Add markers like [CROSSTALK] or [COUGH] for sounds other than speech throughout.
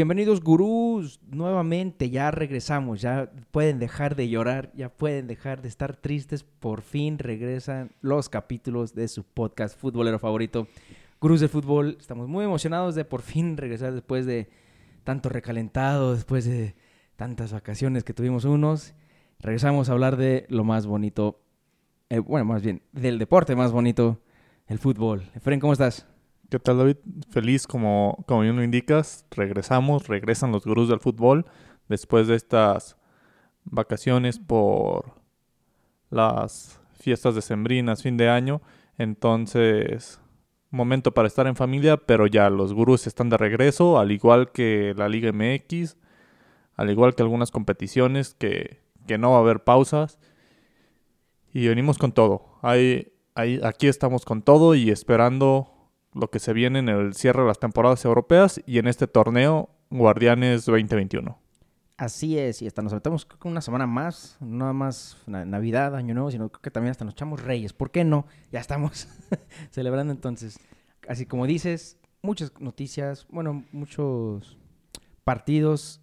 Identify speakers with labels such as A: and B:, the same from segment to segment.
A: Bienvenidos gurús, nuevamente ya regresamos, ya pueden dejar de llorar, ya pueden dejar de estar tristes, por fin regresan los capítulos de su podcast futbolero favorito, Gurús del Fútbol. Estamos muy emocionados de por fin regresar después de tanto recalentado, después de tantas vacaciones que tuvimos unos. Regresamos a hablar de lo más bonito, eh, bueno, más bien, del deporte más bonito, el fútbol. Efren, ¿cómo estás?
B: ¿Qué tal, David? Feliz, como, como bien lo indicas. Regresamos, regresan los gurús del fútbol después de estas vacaciones por las fiestas decembrinas, fin de año. Entonces, momento para estar en familia, pero ya los gurús están de regreso, al igual que la Liga MX, al igual que algunas competiciones que, que no va a haber pausas. Y venimos con todo. Aquí estamos con todo y esperando lo que se viene en el cierre de las temporadas europeas y en este torneo Guardianes 2021.
A: Así es, y hasta nos metemos una semana más, nada más Navidad, Año Nuevo, sino que también hasta nos echamos Reyes. ¿Por qué no? Ya estamos [LAUGHS] celebrando entonces. Así como dices, muchas noticias, bueno, muchos partidos,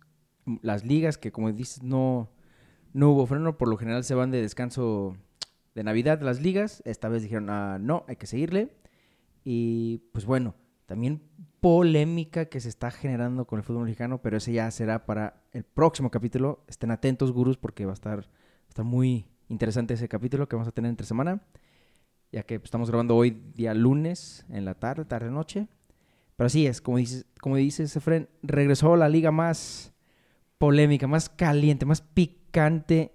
A: las ligas que como dices no, no hubo freno, por lo general se van de descanso de Navidad las ligas, esta vez dijeron, ah, no, hay que seguirle. Y pues bueno, también polémica que se está generando con el fútbol mexicano, pero ese ya será para el próximo capítulo. Estén atentos, gurús, porque va a estar, muy interesante ese capítulo que vamos a tener entre semana, ya que estamos grabando hoy día lunes en la tarde, tarde-noche. Pero así es, como dices, como dice Efren, regresó la liga más polémica, más caliente, más picante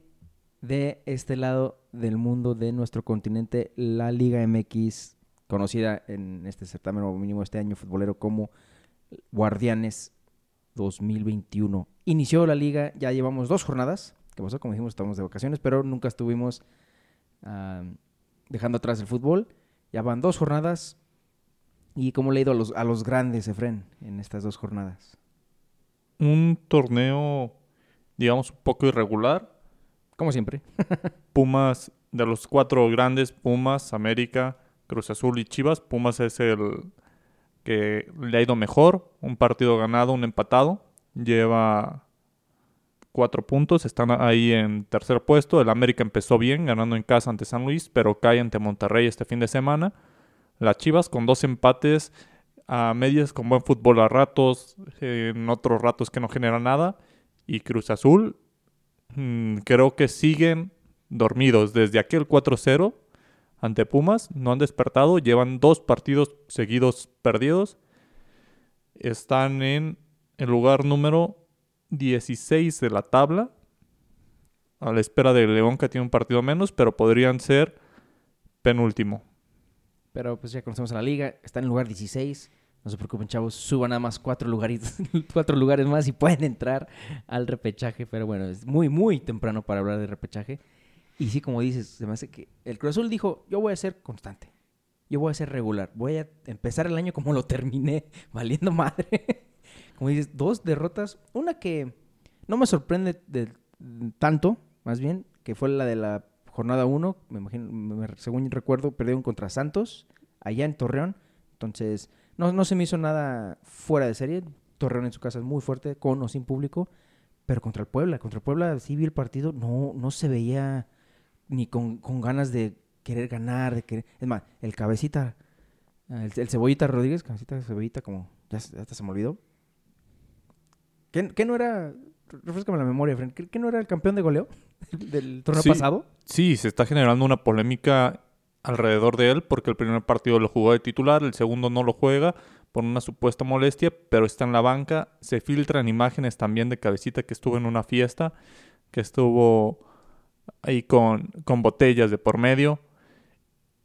A: de este lado del mundo, de nuestro continente, la Liga MX conocida en este certamen o mínimo este año futbolero como Guardianes 2021. Inició la liga, ya llevamos dos jornadas. que pasó? Como dijimos, estamos de vacaciones, pero nunca estuvimos dejando atrás el fútbol. Ya van dos jornadas. ¿Y cómo le ha ido a los, a los grandes, Efren, en estas dos jornadas?
B: Un torneo, digamos, un poco irregular.
A: Como siempre. [LAUGHS]
B: Pumas, de los cuatro grandes, Pumas, América, Cruz Azul y Chivas. Pumas es el que le ha ido mejor. Un partido ganado, un empatado. Lleva cuatro puntos. Están ahí en tercer puesto. El América empezó bien, ganando en casa ante San Luis, pero cae ante Monterrey este fin de semana. Las Chivas con dos empates a medias con buen fútbol a ratos, en otros ratos que no genera nada. Y Cruz Azul mm, creo que siguen dormidos desde aquel 4-0 ante Pumas. No han despertado. Llevan dos partidos seguidos perdidos. Están en el lugar número 16 de la tabla. A la espera de León que tiene un partido menos, pero podrían ser penúltimo.
A: Pero pues ya conocemos a la liga. Está en el lugar 16. No se preocupen, chavos. Suban nada más cuatro, lugares, [LAUGHS] cuatro lugares más y pueden entrar al repechaje. Pero bueno, es muy, muy temprano para hablar de repechaje. Y sí, como dices, se me hace que el Cruz Azul dijo, yo voy a ser constante, yo voy a ser regular, voy a empezar el año como lo terminé, [LAUGHS] valiendo madre. [LAUGHS] como dices, dos derrotas, una que no me sorprende de, tanto, más bien, que fue la de la jornada 1, me imagino, según recuerdo, perdieron contra Santos, allá en Torreón, entonces no, no se me hizo nada fuera de serie, Torreón en su casa es muy fuerte, con o sin público, pero contra el Puebla, contra el Puebla sí vi el partido, no, no se veía ni con, ganas de querer ganar, de querer... Es más, el cabecita, el, cebollita Rodríguez, cabecita cebollita, como ya, hasta se me olvidó. ¿Qué, no era, refrescame la memoria, Fren, ¿qué, no era el campeón de goleo del torneo pasado?
B: Sí, se está generando una polémica alrededor de él porque el primer partido lo jugó de titular, el segundo no lo juega por una supuesta molestia, pero está en la banca. Se filtran imágenes también de cabecita que estuvo en una fiesta, que estuvo ahí con, con botellas de por medio.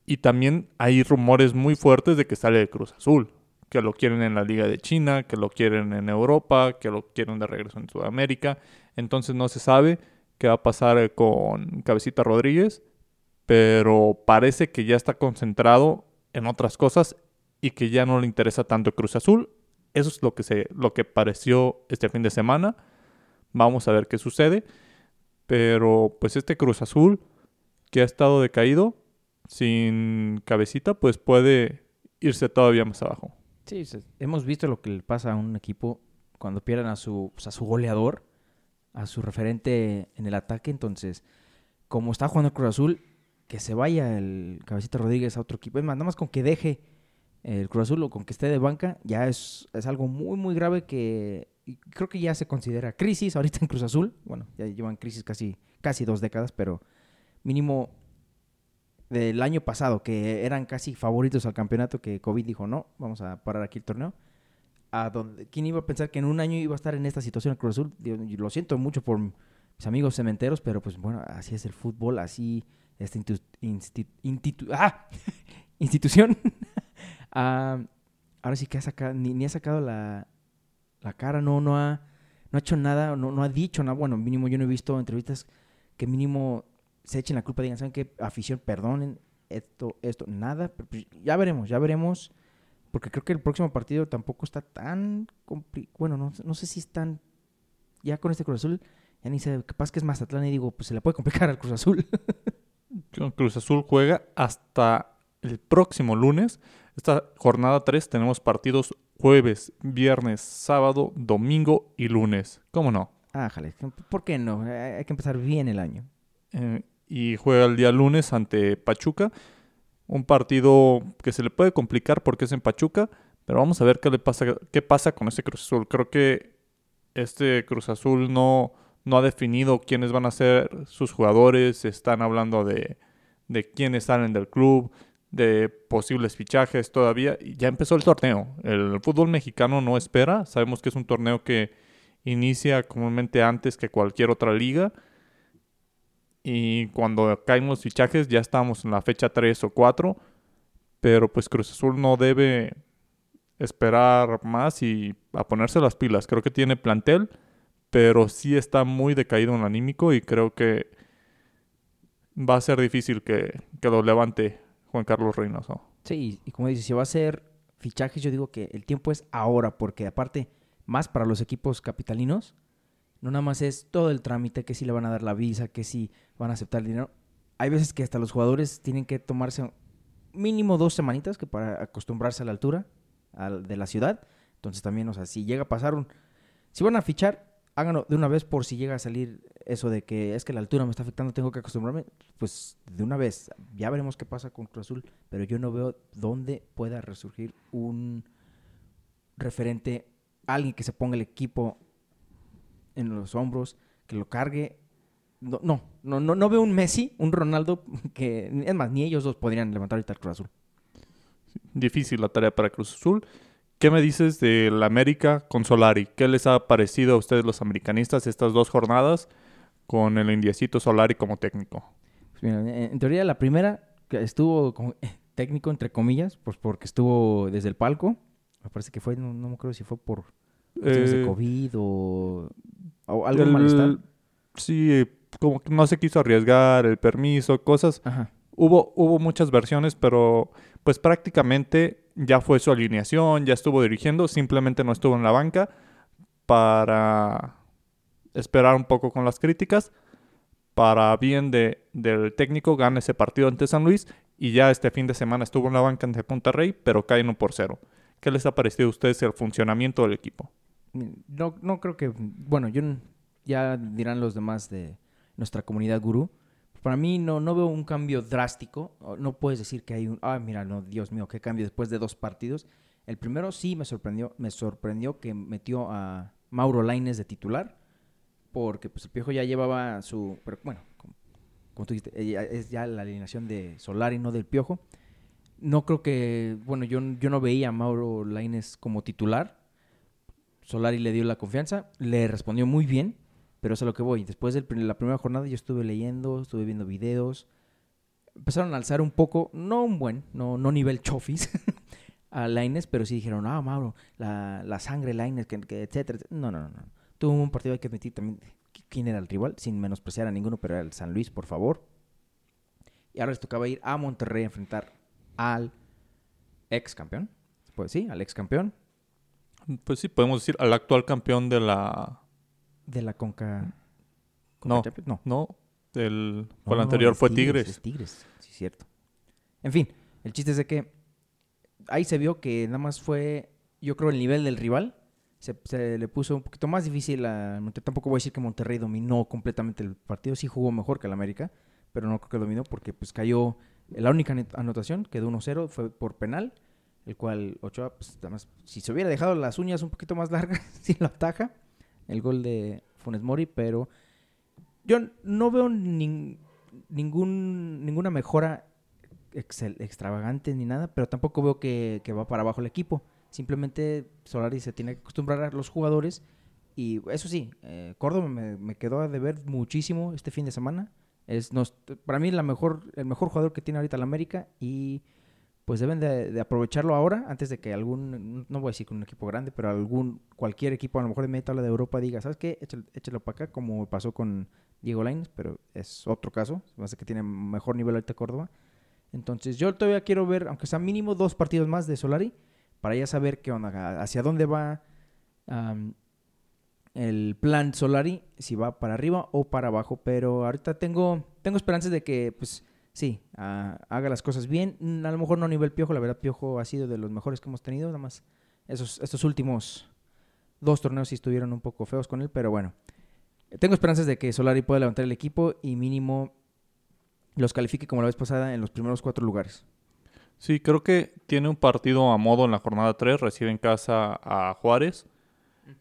B: Y también hay rumores muy fuertes de que sale de Cruz Azul, que lo quieren en la Liga de China, que lo quieren en Europa, que lo quieren de regreso en Sudamérica. Entonces no se sabe qué va a pasar con Cabecita Rodríguez, pero parece que ya está concentrado en otras cosas y que ya no le interesa tanto Cruz Azul. Eso es lo que, se, lo que pareció este fin de semana. Vamos a ver qué sucede. Pero pues este Cruz Azul que ha estado decaído, sin cabecita, pues puede irse todavía más abajo.
A: Sí, hemos visto lo que le pasa a un equipo cuando pierdan a su, pues, a su goleador, a su referente en el ataque. Entonces, como está jugando el Cruz Azul, que se vaya el Cabecita Rodríguez a otro equipo. Es más, nada más con que deje el Cruz Azul o con que esté de banca, ya es, es algo muy, muy grave que creo que ya se considera crisis ahorita en Cruz Azul. Bueno, ya llevan crisis casi, casi dos décadas, pero mínimo del año pasado, que eran casi favoritos al campeonato, que COVID dijo, no, vamos a parar aquí el torneo. A donde, ¿Quién iba a pensar que en un año iba a estar en esta situación el Cruz Azul? lo siento mucho por mis amigos cementeros, pero pues bueno, así es el fútbol, así esta ah, [LAUGHS] institución. [LAUGHS] ah, ahora sí que ha sacado, ni, ha sacado la, la, cara, no, no ha, no ha hecho nada, no, no ha dicho nada. Bueno, mínimo yo no he visto entrevistas que mínimo se echen la culpa, digan, ¿saben qué? Afición, perdonen, esto, esto, nada. Pero pues, ya veremos, ya veremos. Porque creo que el próximo partido tampoco está tan complicado. Bueno, no, no, sé si están. Ya con este Cruz Azul, ya ni sé, capaz que es Mazatlán y digo, pues se le puede complicar al Cruz Azul. [LAUGHS]
B: Cruz Azul juega hasta el próximo lunes. Esta jornada 3 tenemos partidos jueves, viernes, sábado, domingo y lunes. ¿Cómo no?
A: Ah, jale. ¿Por qué no? Hay que empezar bien el año.
B: Eh, y juega el día lunes ante Pachuca. Un partido que se le puede complicar porque es en Pachuca, pero vamos a ver qué le pasa, qué pasa con ese Cruz Azul. Creo que este Cruz Azul no, no ha definido quiénes van a ser sus jugadores. Están hablando de, de quiénes salen del club, de posibles fichajes todavía. Ya empezó el torneo. El fútbol mexicano no espera. Sabemos que es un torneo que inicia comúnmente antes que cualquier otra liga. Y cuando caen los fichajes ya estamos en la fecha 3 o 4. Pero pues Cruz Azul no debe esperar más y a ponerse las pilas. Creo que tiene plantel, pero sí está muy decaído en anímico y creo que va a ser difícil que, lo levante Juan Carlos Reynoso.
A: Sí, y como dices, si va a ser fichajes, yo digo que el tiempo es ahora, porque aparte, más para los equipos capitalinos, no nada más es todo el trámite, que si le van a dar la visa, que si van a aceptar el dinero. Hay veces que hasta los jugadores tienen que tomarse mínimo dos semanitas que para acostumbrarse a la altura de la ciudad. Entonces también, o sea, si llega a pasar un... Si van a fichar, háganlo de una vez por si llega a salir eso de que es que la altura me está afectando, tengo que acostumbrarme, pues de una vez, ya veremos qué pasa con Cruz Azul, pero yo no veo dónde pueda resurgir un referente, alguien que se ponga el equipo en los hombros, que lo cargue. No, no, no, no, veo un Messi, un Ronaldo, [LAUGHS] que es más, ni ellos dos podrían levantar ahorita el Cruz Azul.
B: Difícil la tarea para Cruz Azul. ¿Qué me dices de la América con Solari? ¿Qué les ha parecido a ustedes los americanistas estas dos jornadas con el indiecito Solari como técnico?
A: Pues en teoría la primera estuvo como técnico entre comillas, pues porque estuvo desde el palco. Me parece que fue, no, me acuerdo si fue por de eh, COVID o, algo malestar.
B: Sí, como que no se quiso arriesgar el permiso, cosas. Hubo, hubo muchas versiones, pero pues prácticamente ya fue su alineación, ya estuvo dirigiendo, simplemente no estuvo en la banca para esperar un poco con las críticas. Para bien de, del técnico, gana ese partido ante San Luis y ya este fin de semana estuvo en la banca ante Punta Rey, pero cae 1 por 0. ¿Qué les ha parecido a ustedes el funcionamiento del equipo?
A: No, no creo que. Bueno, yo ya dirán los demás de nuestra comunidad gurú. Para mí no, no veo un cambio drástico. No puedes decir que hay un, ah, mira, no, Dios mío, qué cambio después de dos partidos. El primero sí me sorprendió, me sorprendió que metió a Mauro Laines de titular, porque pues el Piojo ya llevaba su, pero bueno, como, tú dijiste, es ya la alineación de Solari, no del Piojo. No creo que, bueno, yo, yo no veía a Mauro Laines como titular. Solari le dio la confianza, le respondió muy bien pero es a lo que voy. Después de la primera jornada yo estuve leyendo, estuve viendo videos. Empezaron a alzar un poco, no un buen, no, no nivel chofis [LAUGHS] a Laines, pero sí dijeron, ah, Mauro, la, la sangre Laines, que, etcétera, No, no, no, no. Tuvo un partido, hay que admitir también quién era el rival, sin menospreciar a ninguno, pero era el San Luis, por favor. Y ahora les tocaba ir a Monterrey a enfrentar al ex campeón. Pues sí, al ex campeón.
B: Pues sí, podemos decir al actual campeón de la
A: de la Conca.
B: no, no, no. El, anterior fue Tigres.
A: Tigres, sí, cierto. En fin, el chiste es de que ahí se vio que nada más fue, yo creo, el nivel del rival. se, le puso un poquito más difícil a Monterrey. Tampoco voy a decir que Monterrey dominó completamente el partido. Sí jugó mejor que el América, pero no creo que dominó porque pues cayó. La única anotación quedó 1-0, fue por penal, el cual Ochoa, pues, además, si se hubiera dejado las uñas un poquito más largas, [LAUGHS] sí lo ataja. El gol de Funes Mori, pero yo no veo ningún, ninguna mejora extravagante ni nada, pero tampoco veo que, que va para abajo el equipo. Simplemente Solari se tiene que acostumbrar a los jugadores. Y eso sí, eh, Córdoba me, quedó a deber muchísimo este fin de semana. Es para mí la mejor, el mejor jugador que tiene ahorita la América y pues deben de, aprovecharlo ahora antes de que algún, no voy a decir que un equipo grande, pero algún, cualquier equipo a lo mejor de media tabla de Europa diga, ¿sabes qué? Échalo, para acá como pasó con Diego Lainez, pero es otro caso. Me hace que tiene mejor nivel ahorita Córdoba. Entonces yo todavía quiero ver, aunque sea mínimo dos partidos más de Solari, para ya saber qué onda, hacia dónde va el plan Solari, si va para arriba o para abajo. Pero ahorita tengo, tengo esperanzas de que, pues, sí, haga las cosas bien. Mm, a lo mejor no a nivel Piojo, la verdad Piojo ha sido de los mejores que hemos tenido, nada más esos, estos últimos dos torneos sí estuvieron un poco feos con él, pero bueno. Tengo esperanzas de que Solari pueda levantar el equipo y mínimo los califique como la vez pasada en los primeros cuatro lugares.
B: Sí, creo que tiene un partido a modo en la jornada 3, recibe en casa a Juárez.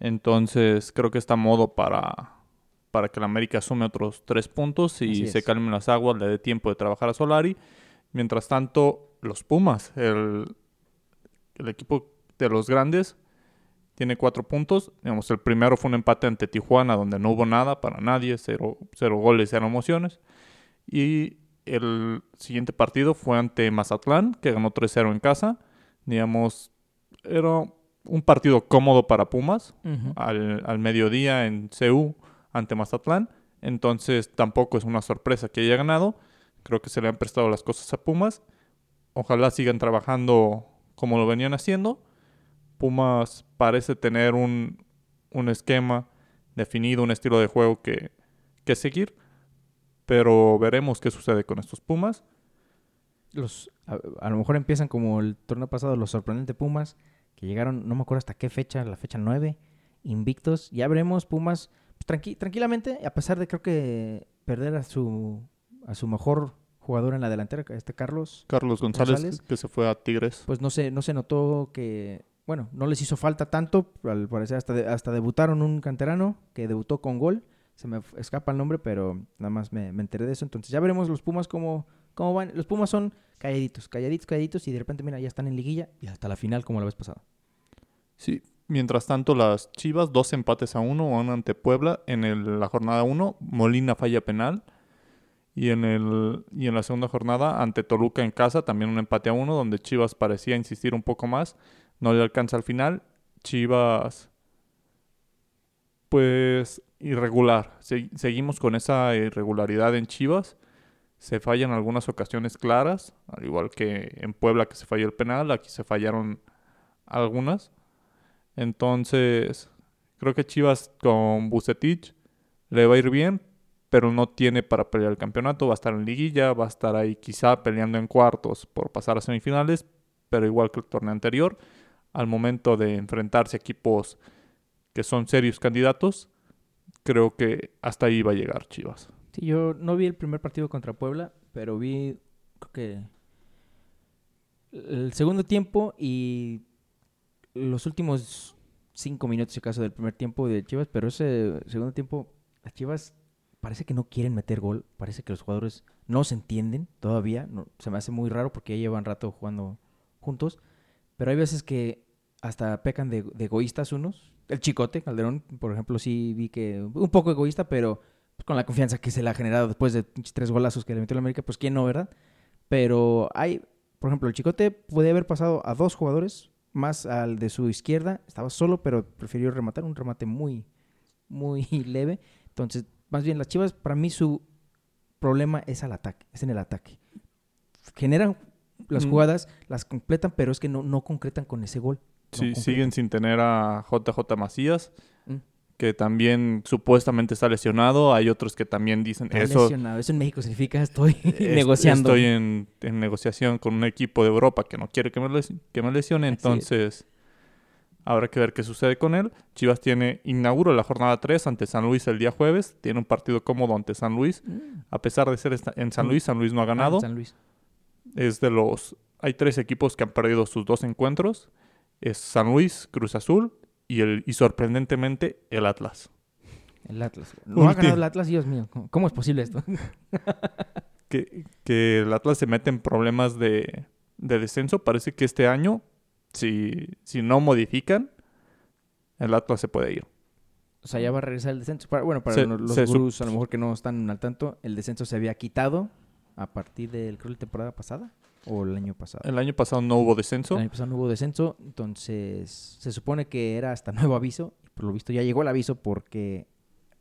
B: Entonces creo que está a modo para, para que la América sume otros tres puntos y se calmen las aguas, le dé tiempo de trabajar a Solari. Mientras tanto, los Pumas, el, el equipo de los grandes, tiene cuatro puntos. Digamos, el primero fue un empate ante Tijuana, donde no hubo nada para nadie, cero, cero goles, cero emociones. Y el siguiente partido fue ante Mazatlán, que ganó 3-0 en casa. Digamos, era un partido cómodo para Pumas al, mediodía en CU ante Mazatlán. Entonces tampoco es una sorpresa que haya ganado. Creo que se le han prestado las cosas a Pumas. Ojalá sigan trabajando como lo venían haciendo. Pumas parece tener un, un esquema definido, un estilo de juego que, que seguir. Pero veremos qué sucede con estos Pumas.
A: Los, a, lo mejor empiezan como el torneo pasado, los sorprendentes Pumas, que llegaron, no me acuerdo hasta qué fecha, la fecha 9, invictos. Ya veremos Pumas pues, tranquilamente, a pesar de creo que perder a su, a su mejor jugador en la delantera, este Carlos.
B: Carlos González, que se fue a Tigres.
A: Pues no se, no se notó que, bueno, no les hizo falta tanto, al parecer hasta, hasta debutaron un canterano que debutó con gol se me escapa el nombre, pero nada más me, enteré de eso. Entonces ya veremos los Pumas cómo, cómo van. Los Pumas son calladitos, calladitos, calladitos y de repente, mira, ya están en liguilla y hasta la final como la vez pasada.
B: Sí, mientras tanto las Chivas, dos empates a uno, van ante Puebla en la jornada uno. Molina falla penal. Y en, el, y la segunda jornada, ante Toluca en casa, también un empate a uno, donde Chivas parecía insistir un poco más. No le alcanza al final. Chivas, pues irregular. seguimos con esa irregularidad en Chivas. Se fallan algunas ocasiones claras, al igual que en Puebla que se falló el penal, aquí se fallaron algunas. Entonces, creo que Chivas con Bucetich le va a ir bien, pero no tiene para pelear el campeonato. Va a estar en liguilla, va a estar ahí quizá peleando en cuartos por pasar a semifinales, pero igual que el torneo anterior, al momento de enfrentarse a equipos que son serios candidatos, creo que hasta ahí va a llegar Chivas.
A: Sí, yo no vi el primer partido contra Puebla, pero vi creo que el segundo tiempo y los últimos cinco minutos, si acaso, del primer tiempo de Chivas, pero ese segundo tiempo, las Chivas parece que no quieren meter gol, parece que los jugadores no se entienden todavía, no, se me hace muy raro porque ya llevan rato jugando juntos, pero hay veces que hasta pecan de egoístas unos, el Chicote, Calderón, por ejemplo, sí vi que un poco egoísta, pero con la confianza que se le ha generado después de tres golazos que le metió la América, pues quién no, ¿verdad? Pero hay, por ejemplo, el Chicote puede haber pasado a dos jugadores, más al de su izquierda, estaba solo, pero prefirió rematar, un remate muy, muy [LAUGHS] leve. Entonces, más bien, las Chivas, para mí su problema es al ataque, es en el ataque. Generan las jugadas, las completan, pero es que no, no concretan con ese gol.
B: Sí, siguen sin tener a JJ Macías, mm. Que también supuestamente está lesionado. Hay otros que también dicen
A: está eso. Lesionado. Eso en México significa estoy [LAUGHS] negociando.
B: Estoy en, negociación con un equipo de Europa que no quiere que me, lesione. Entonces, Habrá que ver qué sucede con él. Chivas tiene inauguro la jornada 3 ante San Luis el día jueves. Tiene un partido cómodo ante San Luis. A pesar de ser en San
A: Mm.
B: Luis, San Luis no ha ganado.
A: Ah, San Luis.
B: Es de los... Hay tres equipos que han perdido sus dos encuentros. Es San Luis, Cruz Azul y, el, y sorprendentemente el Atlas.
A: El Atlas. No ha ganado el Atlas, Dios mío. ¿Cómo, cómo es posible esto? [LAUGHS]
B: Que, que el Atlas se mete en problemas de, de descenso. Parece que este año, si, si no modifican, el Atlas se puede ir.
A: O sea, ya va a regresar el descenso. Para- bueno, para
B: Se-
A: los
B: se
A: gurús, a lo mejor que no están al tanto, el descenso se había quitado a partir del, creo, la temporada pasada o el año pasado.
B: El año pasado no hubo descenso.
A: El año pasado no hubo descenso, entonces se supone que era hasta [LAUGHS] nuevo aviso. Por lo visto ya llegó el aviso porque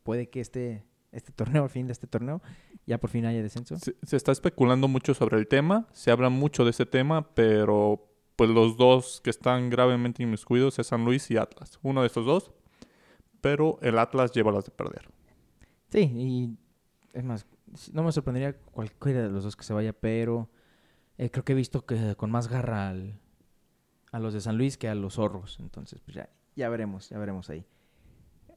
A: puede que este, este torneo, al fin de este torneo, ya por fin haya descenso.
B: Se, se está especulando mucho sobre el tema, se habla mucho de ese tema, pero pues los dos que están gravemente inmiscuidos es San Luis y Atlas. Uno de estos dos, pero el Atlas lleva las de perder.
A: Sí, y es más, no me sorprendería cualquiera de los dos que se vaya, pero eh, creo que he visto que con más garra a los de San Luis que a los zorros. Entonces, pues ya, ya veremos, ya veremos ahí.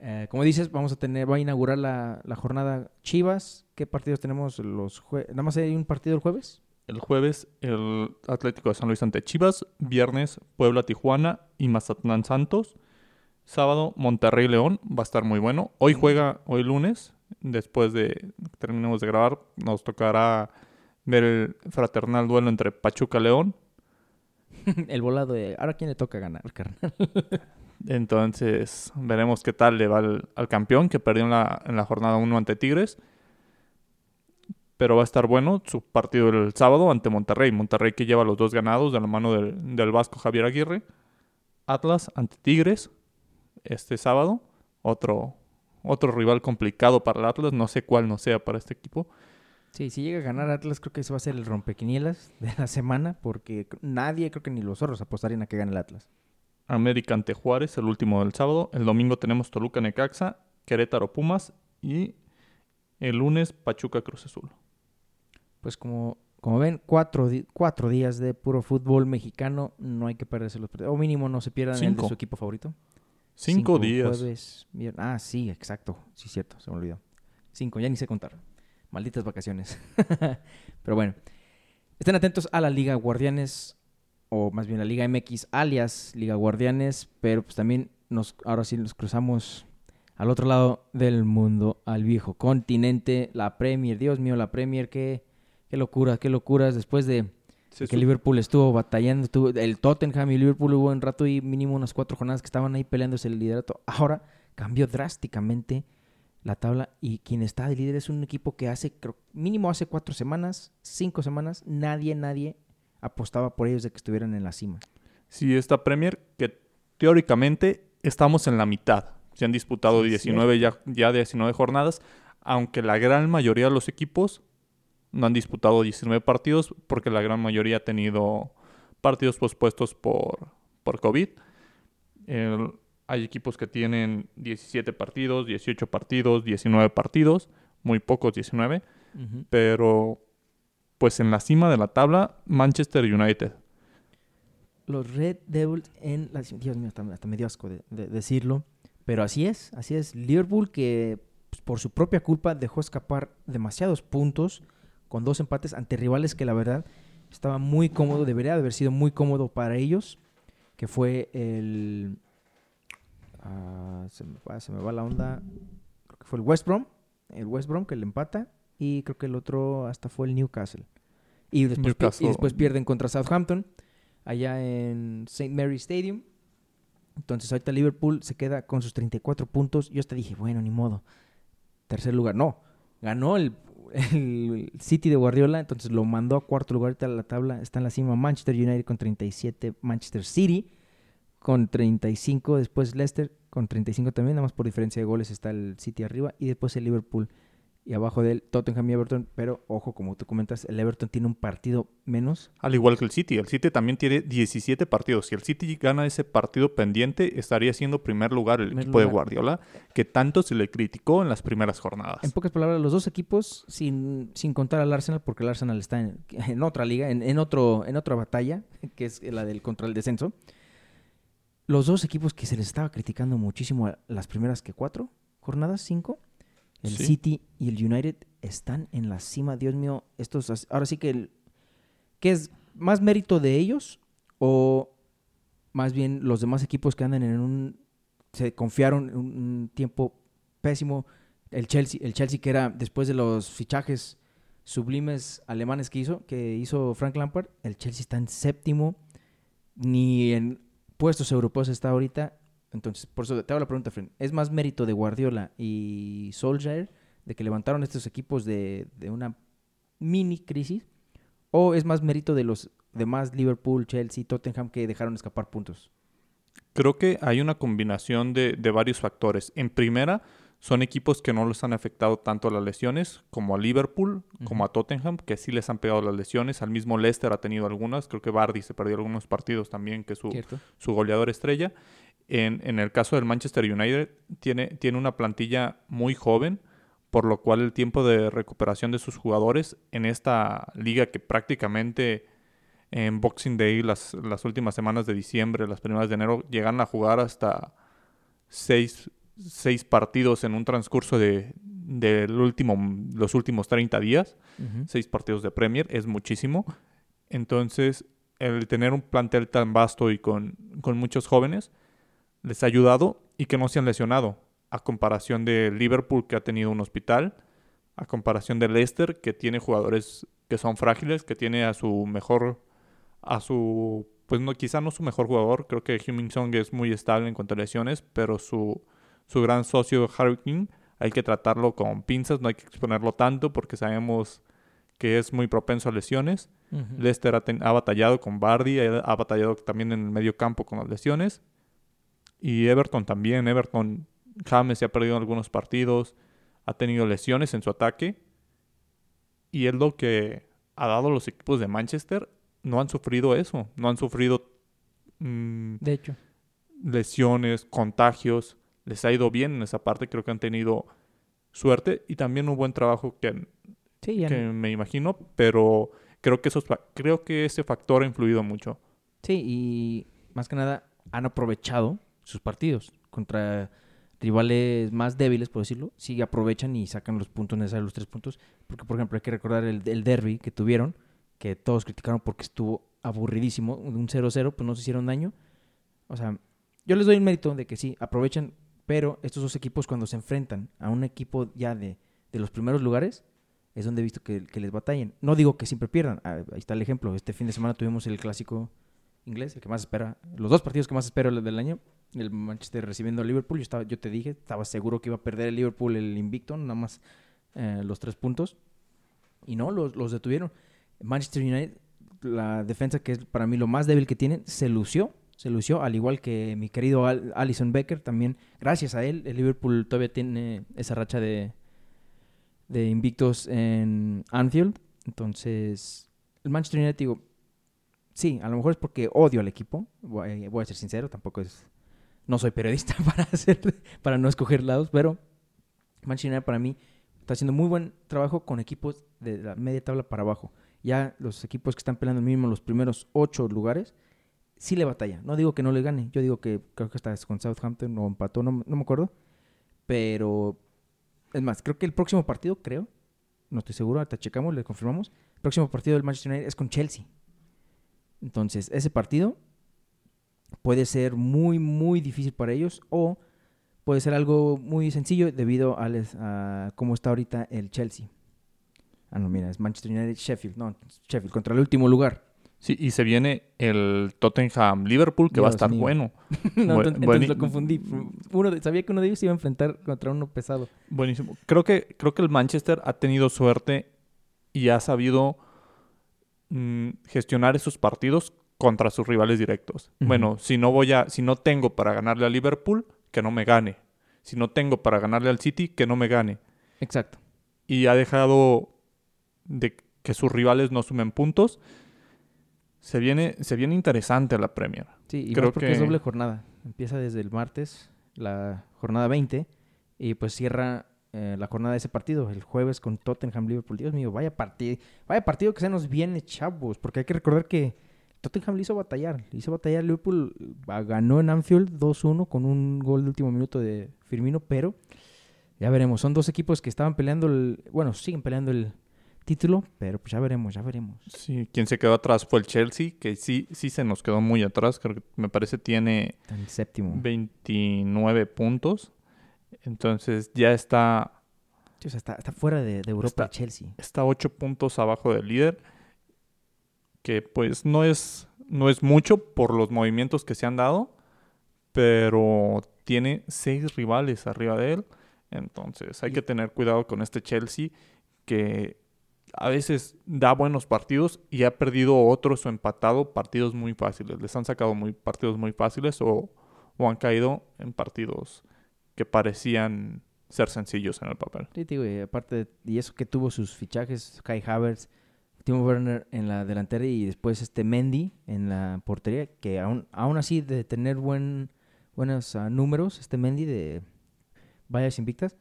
A: Eh, como dices, vamos a tener, va a inaugurar la, la jornada Chivas. ¿Qué partidos tenemos los? ¿Nada más hay un partido el jueves?
B: El jueves el Atlético de San Luis ante Chivas, viernes Puebla Tijuana y Mazatlán Santos. Sábado Monterrey León, va a estar muy bueno. Hoy juega, hoy lunes, después de terminemos de grabar, nos tocará ver el fraternal duelo entre Pachuca León. [LAUGHS]
A: el volado de, ahora quién le toca ganar, [LAUGHS] carnal.
B: Entonces, veremos qué tal le va al, al campeón que perdió en la, en la jornada 1 ante Tigres. Pero va a estar bueno su partido el sábado ante Monterrey. Monterrey que lleva los dos ganados de la mano del, del Vasco Javier Aguirre. Atlas ante Tigres este sábado. Otro, otro rival complicado para el Atlas. No sé cuál no sea para este equipo.
A: Sí, si llega a ganar Atlas, creo que ese va a ser el rompequinielas [LAUGHS] de la semana, porque nadie, creo que ni los zorros apostarían a que gane el Atlas.
B: América ante Juárez, el último del sábado. El domingo tenemos Toluca Necaxa, Querétaro Pumas y el lunes Pachuca Cruz Azul.
A: Pues como, como ven, cuatro, cuatro días de puro fútbol mexicano, no hay que perderse los partidos. O mínimo no se pierdan el de
B: Cinco.
A: su equipo favorito.
B: Cinco, días.
A: Jueves, vier- Ah, sí, exacto. Sí, cierto, se me olvidó. Cinco, ya ni sé contar. Malditas vacaciones. [LAUGHS] Pero bueno, estén atentos a la Liga Guardianes, o más bien la Liga MX, alias Liga Guardianes, pero pues también nos, ahora sí nos cruzamos al otro lado del mundo, al viejo continente, la Premier. Dios mío, la Premier, qué, qué locura, qué locuras. Después de que Liverpool estuvo batallando, estuvo- el Tottenham y Liverpool hubo un rato y mínimo unas cuatro jornadas que estaban ahí peleándose el liderato. Ahora cambió drásticamente la tabla y quien está de líder es un equipo que hace, creo, mínimo hace cuatro semanas, cinco semanas, nadie, nadie apostaba por ellos de que estuvieran en la cima.
B: Sí, esta Premier que teóricamente estamos en la mitad. Se han disputado
A: Sí,
B: 19 ya, ya 19 jornadas, aunque la gran mayoría de los equipos no han disputado 19 partidos porque la gran mayoría ha tenido partidos pospuestos por, por COVID. El- hay equipos que tienen 17 partidos, 18 partidos, 19 partidos, muy pocos 19, pero pues en la cima de la tabla Manchester United.
A: Los Red Devils en la Dios mío, hasta, hasta me dio asco de, de decirlo. Pero así es, así es. Liverpool que pues, por su propia culpa dejó escapar demasiados puntos con dos empates ante rivales que la verdad estaba muy cómodo, debería de haber sido muy cómodo para ellos, que fue el... ah, se, me va, se me va la onda, creo que fue el West Brom, el West Brom que le empata y creo que el otro hasta fue el Newcastle. Y después, pi-
B: Newcastle.
A: y después pierden contra Southampton allá en St. Mary Stadium. Entonces ahorita Liverpool se queda con sus 34 puntos. Yo hasta dije, bueno, ni modo. Tercer lugar. No, ganó el, el City de Guardiola, entonces lo mandó a cuarto lugar ahorita la tabla. Está en la cima Manchester United con 37, Manchester City con 35, después Leicester con 35 también, nada más por diferencia de goles está el City arriba y después el Liverpool y abajo del Tottenham y Everton, pero ojo, como tú comentas, el Everton tiene un partido menos.
B: Al igual que el City. El City también tiene 17 partidos. Si el City gana ese partido pendiente, estaría siendo primer lugar el
A: Primer
B: equipo de. Guardiola, que tanto se le criticó en las primeras jornadas.
A: En pocas palabras, los dos equipos, sin, sin contar al Arsenal, porque el Arsenal está en, en otra liga, en, en otro, en otra batalla, [LAUGHS] que es la del contra el descenso. Los dos equipos que se les estaba criticando muchísimo a las primeras que cuatro jornadas, cinco, el
B: Sí.
A: City y el United están en la cima. Dios mío, estos, ahora sí que, el- ¿qué es más mérito de ellos o más bien los demás equipos que andan en un, se confiaron en un tiempo pésimo? El Chelsea, el Chelsea que era después de los fichajes sublimes alemanes que hizo, que hizo Frank Lampard, el Chelsea está en séptimo, ni en puestos europeos está ahorita. Entonces, por eso te hago la pregunta, Fren. ¿Es más mérito de Guardiola y Solskjaer de que levantaron estos equipos de, de una mini crisis? ¿O es más mérito de los demás Liverpool, Chelsea, Tottenham que dejaron escapar puntos?
B: Creo que hay una combinación de, de varios factores. En primera, son equipos que no les han afectado tanto las lesiones, como a Liverpool, como a Tottenham, que sí les han pegado las lesiones. Al mismo Leicester ha tenido algunas. Creo que Bardi se perdió algunos partidos también, que es su, su goleador estrella. En, en el caso del Manchester United, tiene, tiene una plantilla muy joven, por lo cual el tiempo de recuperación de sus jugadores en esta liga que prácticamente en Boxing Day, las, las últimas semanas de diciembre, las primeras de enero, llegan a jugar hasta seis, seis partidos en un transcurso de, último, los últimos 30 días seis partidos de Premier, es muchísimo. Entonces, el tener un plantel tan vasto y con, con muchos jóvenes les ha ayudado y que no se han lesionado. A comparación de Liverpool, que ha tenido un hospital, a comparación de Leicester, que tiene jugadores que son frágiles, que tiene a su mejor, a su, pues no, quizá no su mejor jugador, creo que Heung-Min Son es muy estable en cuanto a lesiones, pero su, su gran socio Harry King hay que tratarlo con pinzas, no hay que exponerlo tanto porque sabemos que es muy propenso a lesiones.
A: Ujú.
B: Leicester ha, ten- ha batallado con Bardi, ha, ha batallado también en el medio campo con las lesiones. Y Everton también. Everton, James se ha perdido en algunos partidos, ha tenido lesiones en su ataque. Y es lo que ha dado los equipos de Manchester. No han sufrido eso, no han sufrido mm,
A: De hecho.
B: lesiones, contagios. Les ha ido bien en esa parte, creo que han tenido suerte y también un buen trabajo que
A: Sí,
B: que me imagino, pero creo que esos creo que ese factor ha influido mucho.
A: Sí, y más que nada han aprovechado sus partidos contra rivales más débiles, por decirlo. Sí, aprovechan y sacan los puntos necesarios, los tres puntos. Porque, por ejemplo, hay que recordar el, el derby que tuvieron, que todos criticaron porque estuvo aburridísimo. Un 0-0, pues no se hicieron daño. O sea, yo les doy el mérito de que sí, aprovechan, pero estos dos equipos cuando se enfrentan a un equipo ya de, de los primeros lugares, es donde he visto que, les batallen. No digo que siempre pierdan, ah, ahí está el ejemplo. Este fin de semana tuvimos el clásico inglés, el que más espera, los dos partidos que más espero del año, el Manchester recibiendo al Liverpool. Yo, estaba, yo te dije, estaba seguro que iba a perder el Liverpool el invicto, nada más eh, los tres puntos. Y no, los, los detuvieron. Manchester United, la defensa que es para mí lo más débil que tienen, se lució. Se lució, al igual que mi querido Al- Alison Becker, también gracias a él, el Liverpool todavía tiene esa racha de, de invictos en Anfield. Entonces, el Manchester United, digo, sí, a lo mejor es porque odio al equipo. Voy, voy a ser sincero, tampoco es. No soy periodista [LAUGHS] para hacer, para no escoger lados, pero Manchester United para mí está haciendo muy buen trabajo con equipos de la media tabla para abajo. Ya los equipos que están peleando mínimo los primeros ocho lugares, sí le batalla. No digo que no le gane, yo digo que creo que está con Southampton o empató, no, no me acuerdo. Pero, es más, creo que el próximo partido, creo, no estoy seguro, ahorita checamos, le confirmamos. El próximo partido del Manchester United es con Chelsea. Entonces, ese partido puede ser muy, muy difícil para ellos o puede ser algo muy sencillo debido a, les- a cómo está ahorita el Chelsea. Ah, no, mira, es Manchester United, Sheffield, no, Sheffield contra el último lugar.
B: Sí, y se viene el Tottenham Liverpool que va a estar
A: mío.
B: bueno. [LAUGHS]
A: no,
B: Bu-
A: entonces, lo confundí. Uno de- sabía que uno de ellos se iba a enfrentar contra uno pesado.
B: Buenísimo. Creo que creo que el Manchester ha tenido suerte y ha sabido mm, gestionar esos partidos contra sus rivales directos. Bueno, si no voy a si no tengo para ganarle a Liverpool, que no me gane. Si no tengo para ganarle al City, que no me gane.
A: Exacto.
B: y ha dejado de que sus rivales no sumen puntos. Se viene, se viene interesante la Premier.
A: Sí, y
B: Creo
A: porque es
B: que-
A: doble jornada. Empieza desde el martes, la jornada 20, y pues cierra eh, la jornada de ese partido, el jueves con Tottenham Liverpool. Dios mío, vaya partido, vaya partido que se nos viene, chavos, porque hay que recordar que Tottenham le hizo batallar. Le hizo batallar. Liverpool ah, ganó en Anfield 2-1 con un gol de último minuto de Firmino, pero ya veremos. Son dos equipos que estaban peleando, el, bueno, siguen peleando el título, pero pues ya veremos, ya veremos.
B: Sí, quien se quedó atrás fue el Chelsea, que sí, sí se nos quedó muy atrás. Creo que me parece tiene
A: séptimo.
B: 29 puntos. Entonces ya está
A: Sí, o sea, está, está fuera de, de Europa
B: Está-
A: el Chelsea.
B: está 8 puntos abajo del líder, que pues no es, no es mucho por los movimientos que se han dado, pero tiene 6 rivales arriba de él, entonces hay que tener cuidado con este Chelsea que a veces da buenos partidos y ha perdido otros o empatado partidos muy fáciles, les han sacado muy, partidos muy fáciles o, o han caído en partidos que parecían ser sencillos en el papel.
A: Sí, digo, y aparte, y eso que tuvo sus fichajes, Kai Havertz, Timo Werner en la delantera y después este Mendy en la portería, que aún, aún así de tener buen, buenos ah, números, este Mendy de Vallas Invictas,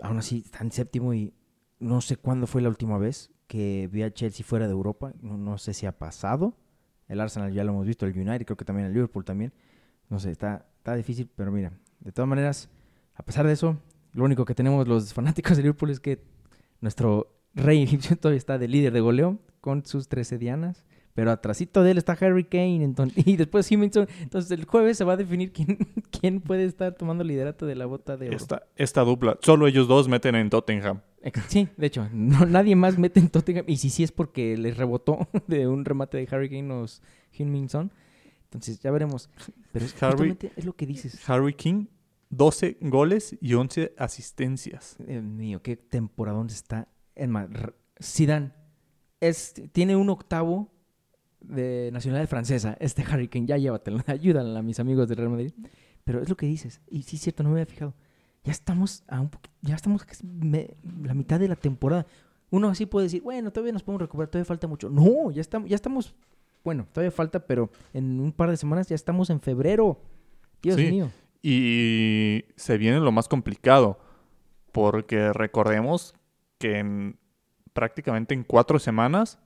A: aún así está en séptimo y no sé cuándo fue la última vez que vi a Chelsea fuera de Europa, no, no sé si ha pasado, el Arsenal ya lo hemos visto, el United, creo que también el Liverpool también, no sé, está, está difícil, pero mira, de todas maneras, a pesar de eso, lo único que tenemos los [LAUGHS] fanáticos de Liverpool es que nuestro rey egipcio [LAUGHS] todavía está de líder de goleo con sus 13 dianas. Pero atrásito de él está Harry Kane enton- [LAUGHS] y después Huminson. Entonces el jueves se va a definir quién, quién puede estar tomando liderato de la bota de oro.
B: Esta, esta dupla, solo ellos dos meten en Tottenham.
A: Sí, de hecho, [LAUGHS] no, nadie más mete en Tottenham. Y si sí es porque les rebotó [LAUGHS] de un remate de Harry Kane o Huminson. Entonces ya veremos. Pero es,
B: Harry-
A: es lo que dices.
B: Harry King, 12 goles y 11 asistencias.
A: Dios mío, qué temporadón está. Es más, Zidane es, tiene un octavo de nacionalidad francesa. Este Harry Kane, ya llévatelo. [LAUGHS] Ayúdale a mis amigos del Real Madrid. Pero es lo que dices. Y sí es cierto, no me había fijado. Ya estamos a un ya estamos me- la mitad de la temporada. Uno así puede decir, bueno, todavía nos podemos recuperar, todavía falta mucho. No, ya estamos, ya estamos, bueno, todavía falta, pero en un par de semanas ya estamos en febrero. Dios
B: Sí.
A: mío.
B: Y se viene lo más complicado, porque recordemos que en, prácticamente en cuatro semanas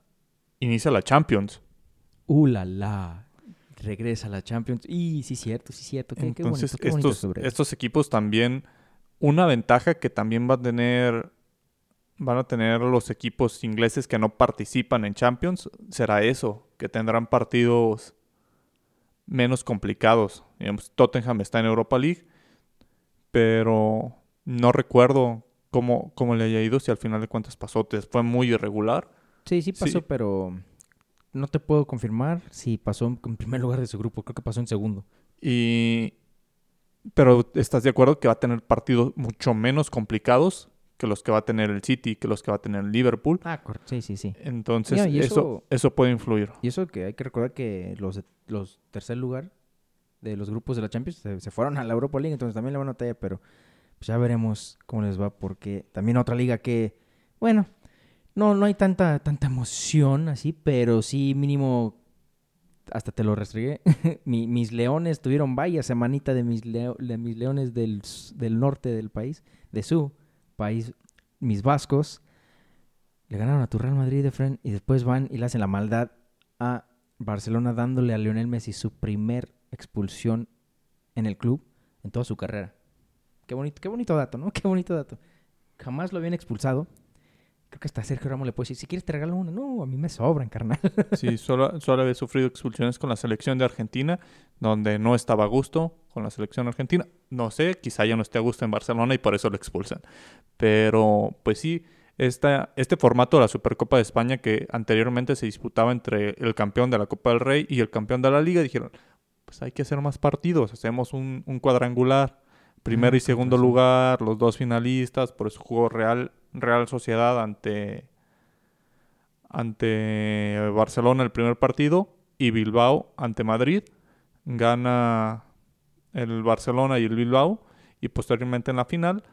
B: inicia la Champions.
A: Uh, la, la. Regresa la Champions. Y sí, cierto, sí, cierto. Qué, qué bonito,
B: Entonces,
A: qué bonito
B: estos, estos equipos también, una ventaja que también va a tener, van a tener los equipos ingleses que no participan en Champions, será eso, que tendrán partidos menos complicados. Digamos, Tottenham está en Europa League, pero no recuerdo cómo, cómo le haya ido, si al final de cuentas pasó, fue muy irregular.
A: Sí, sí pasó,
B: Sí.
A: pero no te puedo confirmar si pasó en primer lugar de su grupo. Creo que pasó en segundo.
B: Y pero estás de acuerdo que va a tener partidos mucho menos complicados que los que va a tener el City, que los que va a tener el Liverpool.
A: Ah, correcto. Sí, sí, sí.
B: Entonces, eso,
A: eso-
B: eso puede influir.
A: Y eso que hay que recordar que los, los tercer lugar de los grupos de la Champions se, se fueron a la Europa League, entonces también le van a batalla, pero pues ya veremos cómo les va, porque también otra liga que, bueno, no, no hay tanta, tanta emoción así, pero sí mínimo, hasta te lo restregué, [LAUGHS] Mi- mis leones tuvieron vaya semanita de mis, de mis leones del, del norte del país, de su país, mis vascos, le ganaron a tu Real Madrid, Efren, y después van y le hacen la maldad a Barcelona dándole a Lionel Messi su primer expulsión en el club en toda su carrera. Qué bonito, qué bonito dato, ¿no? [LAUGHS] Qué bonito dato. Jamás lo habían expulsado. Creo que hasta Sergio Ramos le puede decir, si quieres te regalo una. No, a mí me sobran, carnal. [LAUGHS]
B: Sí, solo, solo había sufrido expulsiones con la selección de Argentina, donde no estaba a gusto con la selección argentina. No sé, quizá ya no esté a gusto en Barcelona y por eso lo expulsan. Pero, pues sí, esta, este formato de la Supercopa de España que anteriormente se disputaba entre el campeón de la Copa del Rey y el campeón de la Liga, dijeron, pues hay que hacer más partidos, hacemos un, un cuadrangular, primero
A: Ah,
B: y segundo lugar, los dos finalistas, por eso jugó Real, Real Sociedad ante ante Barcelona el primer partido y Bilbao ante Madrid. Gana el Barcelona y el Bilbao y posteriormente en la final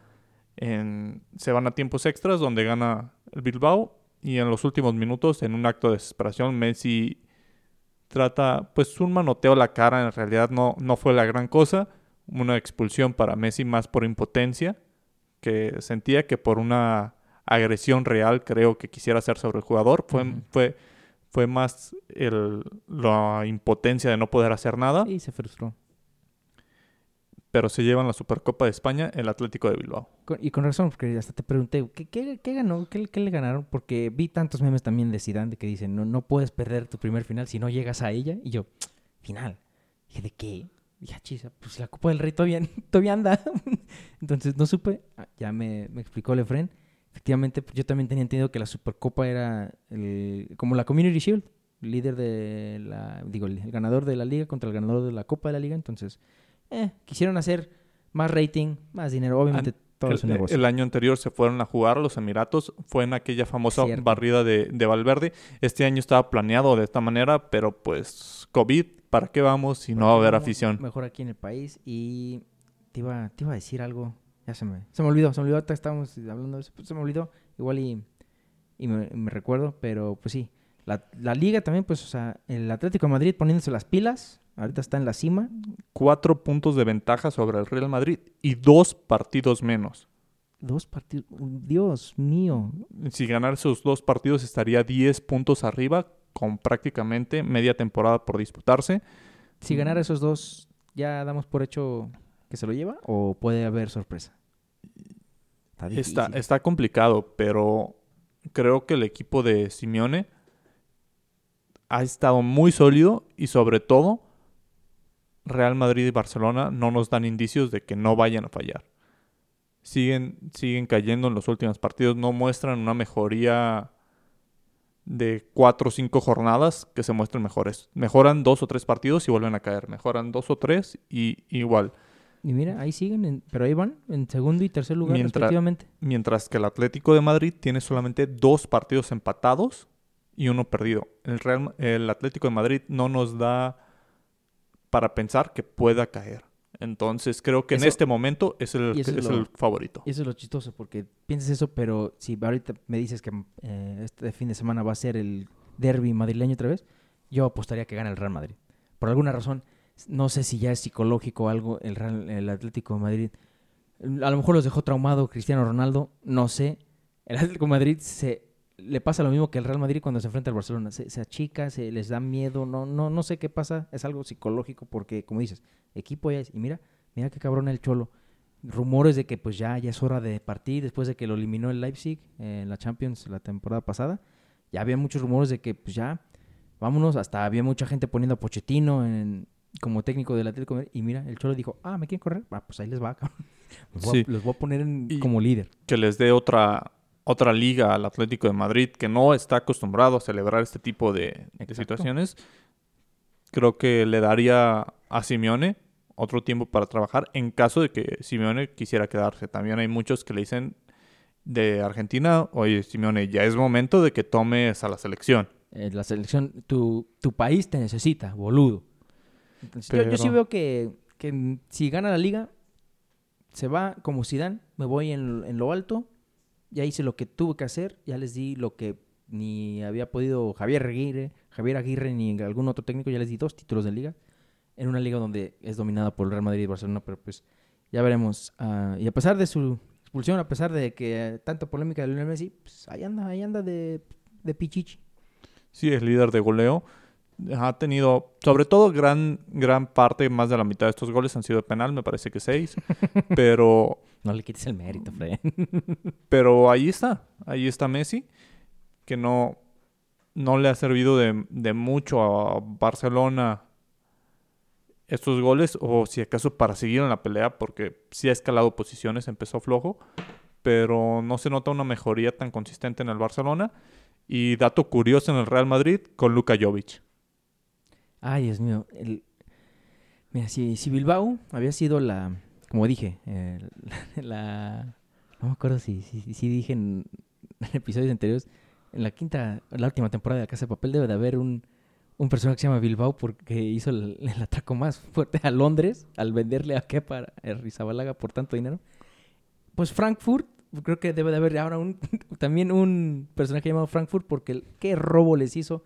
B: en- se van a tiempos extras donde gana el Bilbao y en los últimos minutos en un acto de desesperación Messi trata pues un manoteo a la cara, en realidad no, no fue la gran cosa, una expulsión para Messi más por impotencia que sentía que por una agresión real creo que quisiera hacer sobre el jugador. Fue, fue, Fue más el, la impotencia de no poder hacer nada.
A: Y se frustró.
B: Pero se llevan la Supercopa de España el Atlético de Bilbao.
A: Con- y con razón, porque hasta te pregunté, ¿qué, qué, qué ganó? ¿Qué, qué le ganaron? Porque vi tantos memes también de Zidane que dicen, no, no puedes perder tu primer final si no llegas a ella. Y yo, final. Dije, ¿de qué? Ya, chisa, pues la Copa del Rey todavía, [LAUGHS] todavía anda. [LAUGHS] Entonces no supe. Ah, Ya me, me explicó Lefren. Efectivamente, yo también tenía entendido que la Supercopa era el- como la Community Shield. Líder de la... Digo, el ganador de la liga contra el ganador de la Copa de la liga. Entonces, eh, quisieron hacer más rating, más dinero. Obviamente, todo
B: El,
A: negocio.
B: el año anterior se fueron a jugar a los Emiratos. Fue en aquella famosa
A: Cierto.
B: barrida de, de Valverde. Este año estaba planeado de esta manera, pero pues COVID, ¿para qué vamos si no va a haber afición?
A: Mejor aquí en el país. Y te iba, te iba a decir algo. Ya se me, se me olvidó. Se me olvidó. Estábamos hablando de eso. pues, se me olvidó. Igual y, y me, me recuerdo. Pero pues sí. La, la liga también, pues, o sea, el Atlético de Madrid poniéndose las pilas. Ahorita está en la cima.
B: Cuatro puntos de ventaja sobre el Real Madrid y dos partidos menos.
A: Dos partidos. Dios mío.
B: Si ganara esos dos partidos estaría 10 puntos arriba con prácticamente media temporada por disputarse.
A: Si ganara esos dos, ¿ya damos por hecho que se lo lleva? ¿O puede haber sorpresa? Está
B: Está, está complicado, pero creo que el equipo de Simeone ha estado muy sólido y sobre todo Real Madrid y Barcelona no nos dan indicios de que no vayan a fallar. Siguen, siguen cayendo en los últimos partidos, no muestran una mejoría de cuatro o cinco jornadas que se muestren mejores. Mejoran dos o tres partidos y vuelven a caer. Mejoran dos o tres y igual.
A: Y mira, ahí siguen, en- pero ahí van en segundo y tercer lugar
B: Mientras-
A: respectivamente.
B: Mientras que el Atlético de Madrid tiene solamente dos partidos empatados y uno perdido. El, Real, el Atlético de Madrid no nos da para pensar que pueda caer. Entonces creo que
A: Eso-
B: en este momento es el, es
A: es lo-
B: el favorito.
A: Y eso es lo chistoso, porque piensas eso, pero si ahorita me dices que eh, este fin de semana va a ser el derby madrileño otra vez, yo apostaría que gana el Real Madrid. Por alguna razón, no sé si ya es psicológico o algo, el, Real- el Atlético de Madrid. A lo mejor los dejó traumado Cristiano Ronaldo, no sé. El Atlético de Madrid se le pasa lo mismo que el Real Madrid cuando se enfrenta al Barcelona. Se, se achica, se les da miedo, no, no, no sé qué pasa. Es algo psicológico porque, como dices, equipo ya es. Y mira, mira qué cabrón el Cholo. Rumores de que pues ya, ya es hora de partir después de que lo eliminó el Leipzig eh, en la Champions la temporada pasada. Ya había muchos rumores de que pues ya, vámonos. Hasta había mucha gente poniendo a Pochettino en, como técnico del Atlético. Y mira, el Cholo dijo, ah, ¿me quieren correr? Ah, pues ahí les va, cabrón. [LAUGHS] Los voy, a-
B: Sí.
A: los voy a poner en- como líder.
B: Que les dé otra, otra liga al Atlético de Madrid que no está acostumbrado a celebrar este tipo de, de situaciones. Creo que le daría a Simeone otro tiempo para trabajar en caso de que Simeone quisiera quedarse. También hay muchos que le dicen de Argentina, oye Simeone, ya es momento de que tomes a la selección.
A: Eh, la selección, tu, tu país te necesita, boludo. Entonces, yo- yo, sí veo que, que si gana la liga, se va como Zidane, me voy en, en lo alto, ya hice lo que tuve que hacer, ya les di lo que ni había podido Javier Aguirre, Javier Aguirre ni algún otro técnico, ya les di dos títulos de liga, en una liga donde es dominada por el Real Madrid y Barcelona, pero pues ya veremos. Ah, y a pesar de su expulsión, a pesar de que tanta polémica de Lionel Messi, pues ahí anda, ahí anda de, de pichichi.
B: Sí, es líder de goleo. Ha tenido, sobre todo, gran, gran parte, más de la mitad de estos goles han sido de penal, me parece que seis. [LAUGHS] pero,
A: No le quites el mérito, Fred. [LAUGHS]
B: pero ahí está, ahí está Messi, que no, no le ha servido de, de mucho a Barcelona estos goles, o si acaso para seguir en la pelea, porque sí ha escalado posiciones, empezó flojo, pero no se nota una mejoría tan consistente en el Barcelona. Y dato curioso en el Real Madrid con Luka Jovic.
A: Ay, Dios mío. el- Mira, si, si Bilbao había sido la, como dije, eh, [LAUGHS] no me acuerdo si, dije [LAUGHS] en, episodios anteriores, en la quinta, la última temporada de La Casa de Papel debe de haber un, un personaje que se llama Bilbao porque hizo el, [LAUGHS] el atraco más fuerte a Londres al venderle a Kepa a Rizabalaga por tanto dinero. Pues Frankfurt, creo que debe de haber ahora un, también un personaje llamado Frankfurt porque qué robo les hizo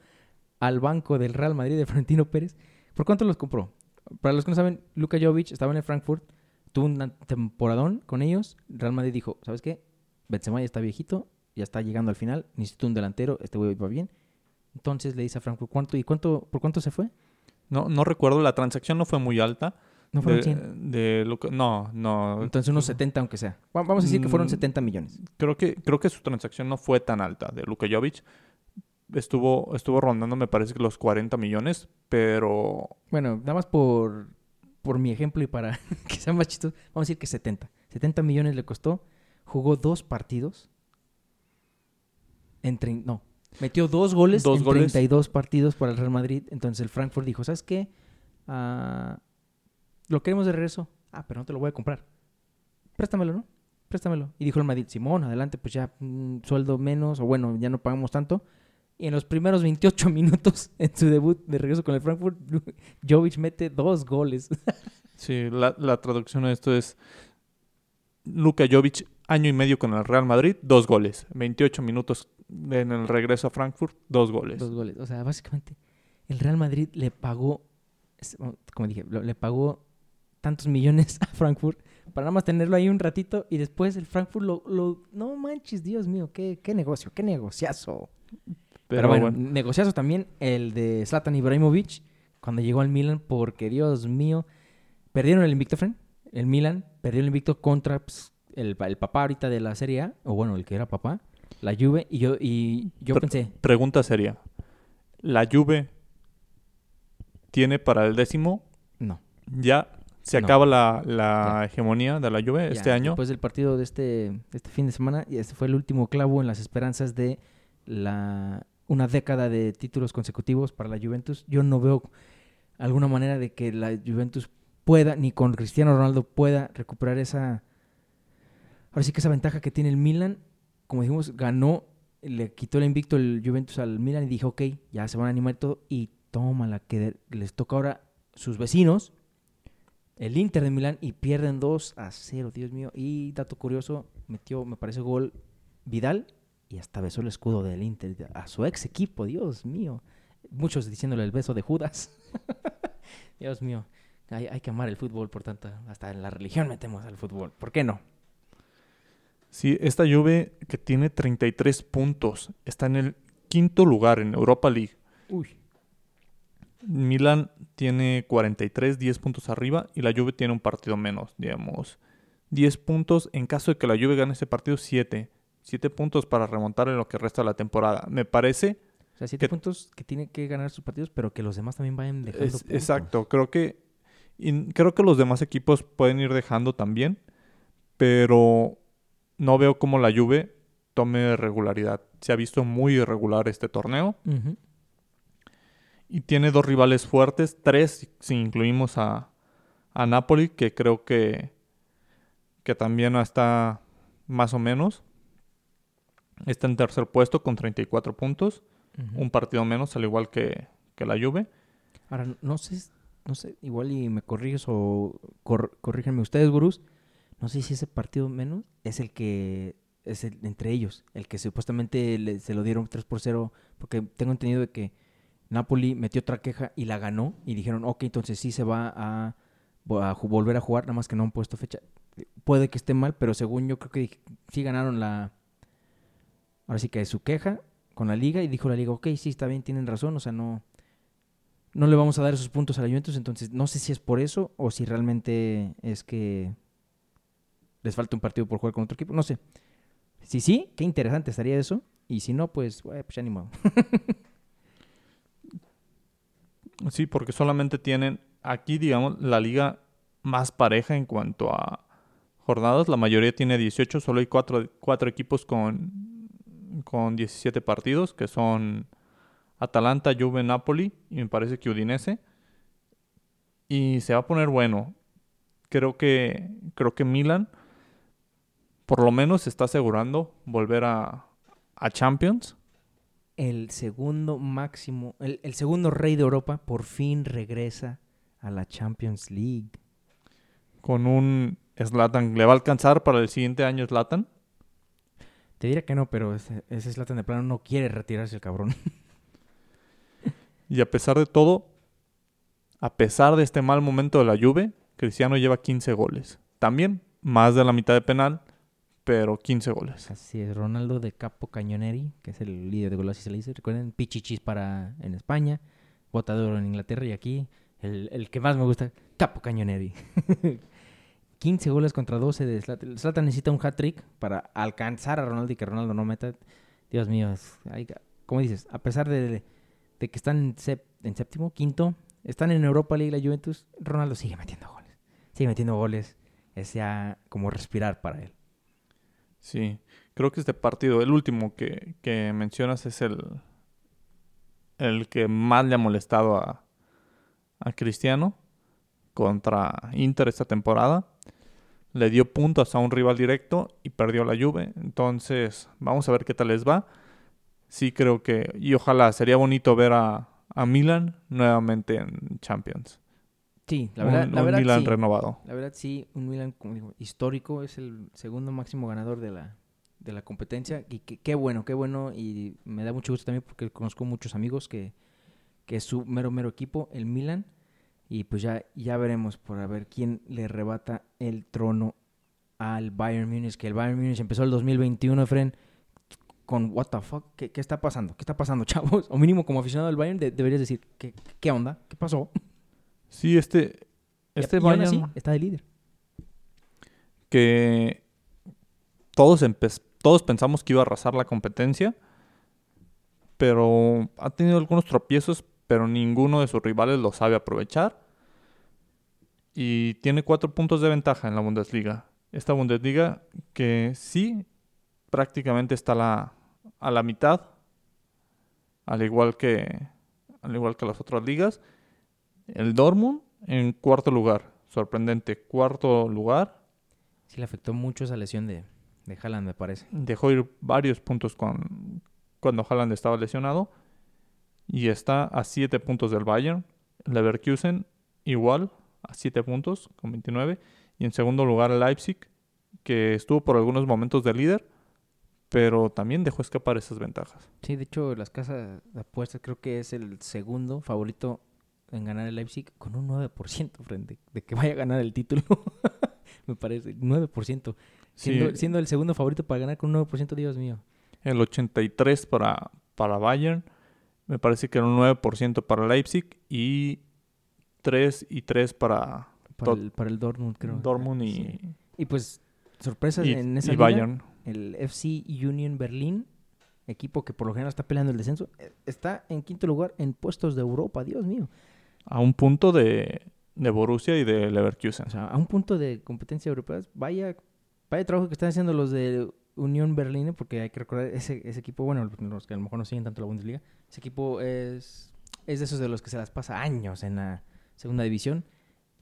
A: al banco del Real Madrid de Florentino Pérez. ¿Por cuánto los compró? Para los que no saben, Luka Jovic estaba en el Frankfurt, tuvo un temporadón con ellos. Real Madrid dijo, ¿sabes qué? Benzema ya está viejito, ya está llegando al final, necesito un delantero, este güey va bien. Entonces le dice a Frankfurt, ¿cuánto? ¿Y cuánto, por cuánto se fue?
B: No, no recuerdo, la transacción no fue muy alta.
A: No fueron
B: de,
A: 100.
B: de lo que- no, no.
A: Entonces unos 70 aunque sea. Va- Vamos a decir que fueron
B: Mm.
A: 70 millones.
B: Creo que, creo que su transacción no fue tan alta de Luka Jovic. Estuvo, estuvo rondando, me parece que los 40 millones, pero
A: Bueno, nada más por, por mi ejemplo y para [LAUGHS] que sea más chistoso, vamos a decir que 70. 70 millones le costó. Jugó dos partidos. En no, metió dos goles
B: Dos
A: en
B: goles.
A: 32 partidos para el Real Madrid. Entonces el Frankfurt dijo, ¿sabes qué? Ah, lo queremos de regreso. Ah, pero no te lo voy a comprar. Préstamelo, ¿no? Préstamelo. Y dijo el Madrid, Simón, adelante, pues ya un sueldo menos, o bueno, ya no pagamos tanto. Y en los primeros 28 [LAUGHS] minutos en su debut de regreso con el Frankfurt, [LAUGHS] Jovic mete dos goles. [LAUGHS]
B: sí, la, la traducción de esto es Luka Jovic, año y medio con el Real Madrid, dos goles. 28 minutos en el regreso a Frankfurt, dos goles.
A: Dos goles. O sea, básicamente, el Real Madrid le pagó, como dije, le pagó tantos millones a Frankfurt para nada más tenerlo ahí un ratito y después el Frankfurt lo... lo- no manches, Dios mío, qué, qué negocio, qué negociazo. Pero, bueno, negociazo también el de Zlatan Ibrahimovic cuando llegó al Milan porque, Dios mío, perdieron el invicto, friend. El Milan perdió el invicto contra pues, el, el papá ahorita de la Serie A, o bueno, el que era papá, la Juve, y yo, y yo pensé,
B: Pregunta seria. ¿La Juve tiene para el décimo?
A: no.
B: ¿Ya se
A: No.
B: acaba la, la hegemonía de la Juve este año?
A: Después del partido de este, este fin de semana, y este fue el último clavo en las esperanzas de la una década de títulos consecutivos para la Juventus. Yo no veo alguna manera de que la Juventus pueda, ni con Cristiano Ronaldo pueda recuperar esa. Ahora sí que esa ventaja que tiene el Milan, como dijimos, ganó, le quitó el invicto el Juventus al Milan y dije, ok, ya se van a animar y todo. Y tómala, que les toca ahora sus vecinos, el Inter de Milán y pierden 2 a 0, Dios mío. Y dato curioso, metió, me parece, gol Vidal y hasta besó el escudo del Inter a su ex equipo, Dios mío. Muchos diciéndole el beso de Judas. [LAUGHS] Dios mío. Hay, hay que amar el fútbol, por tanto, hasta en la religión metemos al fútbol. ¿Por qué no?
B: Sí, esta Juve que tiene 33 puntos está en el quinto lugar en Europa League.
A: Uy.
B: Milan tiene 43, 10 puntos arriba y la Juve tiene un partido menos, digamos. 10 puntos en caso de que la Juve gane ese partido, 7. 7 puntos para remontar en lo que resta de la temporada. Me parece,
A: O sea, siete
B: Que-
A: puntos que tiene que ganar sus partidos, pero que los demás también vayan dejando
B: es-
A: puntos.
B: exacto, creo que y creo que los demás equipos pueden ir dejando también, pero no veo cómo la Juve tome regularidad. Se ha visto muy irregular este torneo. Y tiene dos rivales fuertes, tres si- si incluimos a, a Napoli, que creo que, que también está más o menos. Está en tercer puesto con 34 puntos,
A: Ujú.
B: un partido menos, al igual que, que la Juve.
A: Ahora, no sé, no sé, igual y me corriges o cor- corríjanme ustedes, gurús. No sé si ese partido menos es el que es el, entre ellos, el que supuestamente le- se lo dieron 3 por 0, porque tengo entendido de que Napoli metió otra queja y la ganó y dijeron, ok, entonces sí se va a, a volver a jugar, nada más que no han puesto fecha. Puede que esté mal, pero según yo creo que sí ganaron la... Ahora sí que su queja con la liga y dijo la liga, ok, sí, está bien, tienen razón, o sea, no no le vamos a dar esos puntos a la Juventus, entonces no sé si es por eso o si realmente es que les falta un partido por jugar con otro equipo, no sé. Si sí, qué interesante estaría eso, y si no, pues, eh, pues ya ni modo. [LAUGHS]
B: Sí, porque solamente tienen aquí, digamos, la liga más pareja en cuanto a jornadas. La mayoría tiene 18, solo hay cuatro, cuatro equipos con, con 17 partidos, que son Atalanta, Juve, Napoli y me parece que Udinese. Y se va a poner bueno. Creo que, creo que Milan por lo menos se está asegurando volver a, a Champions.
A: El segundo máximo, el, el segundo rey de Europa por fin regresa a la Champions League.
B: Con un Zlatan. ¿Le va a alcanzar para el siguiente año Zlatan?
A: Te diría que no, pero ese, ese Zlatan de plano no quiere retirarse el cabrón.
B: Y a pesar de todo, a pesar de este mal momento de la Juve, Cristiano lleva 15 goles. También más de la mitad de penal, pero 15 goles.
A: Así es, Ronaldo de Capo Cañoneri, que es el líder de goles, así se le dice. Recuerden, Pichichis para en España, Botador en Inglaterra y aquí el, el que más me gusta, Capo Cañoneri. [LAUGHS] 15 goles contra 12 de Zlatan. Zlatan necesita un hat-trick para alcanzar a Ronaldo y que Ronaldo no meta. Dios mío, es- como dices, a pesar de, que están en, séptimo, quinto, están en Europa League la Juventus, Ronaldo sigue metiendo goles. Sigue metiendo goles. Es ya como respirar para él.
B: Sí, creo que este partido, el último que, mencionas, es el, el que más le ha molestado a Cristiano contra Inter esta temporada. Le dio puntos a un rival directo y perdió la Juve. Entonces, vamos a ver qué tal les va. Sí creo que, y ojalá, sería bonito ver a, a Milan nuevamente en Champions.
A: Sí, la verdad,
B: un,
A: la
B: un
A: verdad
B: Milan
A: sí.
B: renovado.
A: La verdad sí, un Milan como digo, histórico, es el segundo máximo ganador de la, de la competencia y qué, qué bueno, qué bueno y me da mucho gusto también porque conozco muchos amigos que, que es su mero mero equipo, el Milan y pues ya, ya veremos por a ver quién le rebata el trono al Bayern Múnich, que el Bayern Múnich empezó el 2021, Efren, con what the fuck, ¿Qué, qué está pasando? ¿Qué está pasando, [LAUGHS] chavos? O mínimo como aficionado al Bayern de- deberías decir, ¿qué, ¿qué onda? ¿Qué pasó?
B: Sí, este, este
A: y
B: Bayern...
A: así, está de líder.
B: que todos, todos pensamos que iba a arrasar la competencia, pero ha tenido algunos tropiezos, pero ninguno de sus rivales lo sabe aprovechar. Y tiene cuatro puntos de ventaja en la Bundesliga. Esta Bundesliga que sí prácticamente está a la, a la mitad, al igual que, al igual que las otras ligas. El Dortmund en cuarto lugar, sorprendente, cuarto lugar.
A: Sí le afectó mucho esa lesión de, de Haaland, me parece.
B: dejó ir varios puntos con, cuando Haaland estaba lesionado y está a 7 puntos del Bayern. Leverkusen igual a 7 puntos con 29 y en segundo lugar el Leipzig que estuvo por algunos momentos de líder pero también dejó escapar esas ventajas.
A: Sí, de hecho, las casas de apuestas creo que es el segundo favorito en ganar el Leipzig con un 9% frente de que vaya a ganar el título. [LAUGHS] me parece, 9%. Siendo,
B: Sí,
A: siendo el segundo favorito para ganar con un 9%, Dios mío.
B: el 83 para, para Bayern, me parece que era un 9% para Leipzig y 3 y 3 para
A: Para, el, para el Dortmund, creo.
B: Dortmund y,
A: Sí. Y pues, sorpresas
B: y-
A: en esa
B: y
A: liga,
B: Bayern.
A: El FC Union Berlin, equipo que por lo general está peleando el descenso, eh, está en quinto lugar en puestos de Europa, Dios mío.
B: A un punto de, de Borussia y de Leverkusen.
A: O sea, a un punto de competencia europea, vaya, vaya trabajo que están haciendo los de Unión Berlín, porque hay que recordar, ese, ese equipo, bueno, los que a lo mejor no siguen tanto la Bundesliga, ese equipo es, es de esos de los que se las pasa años en la segunda división,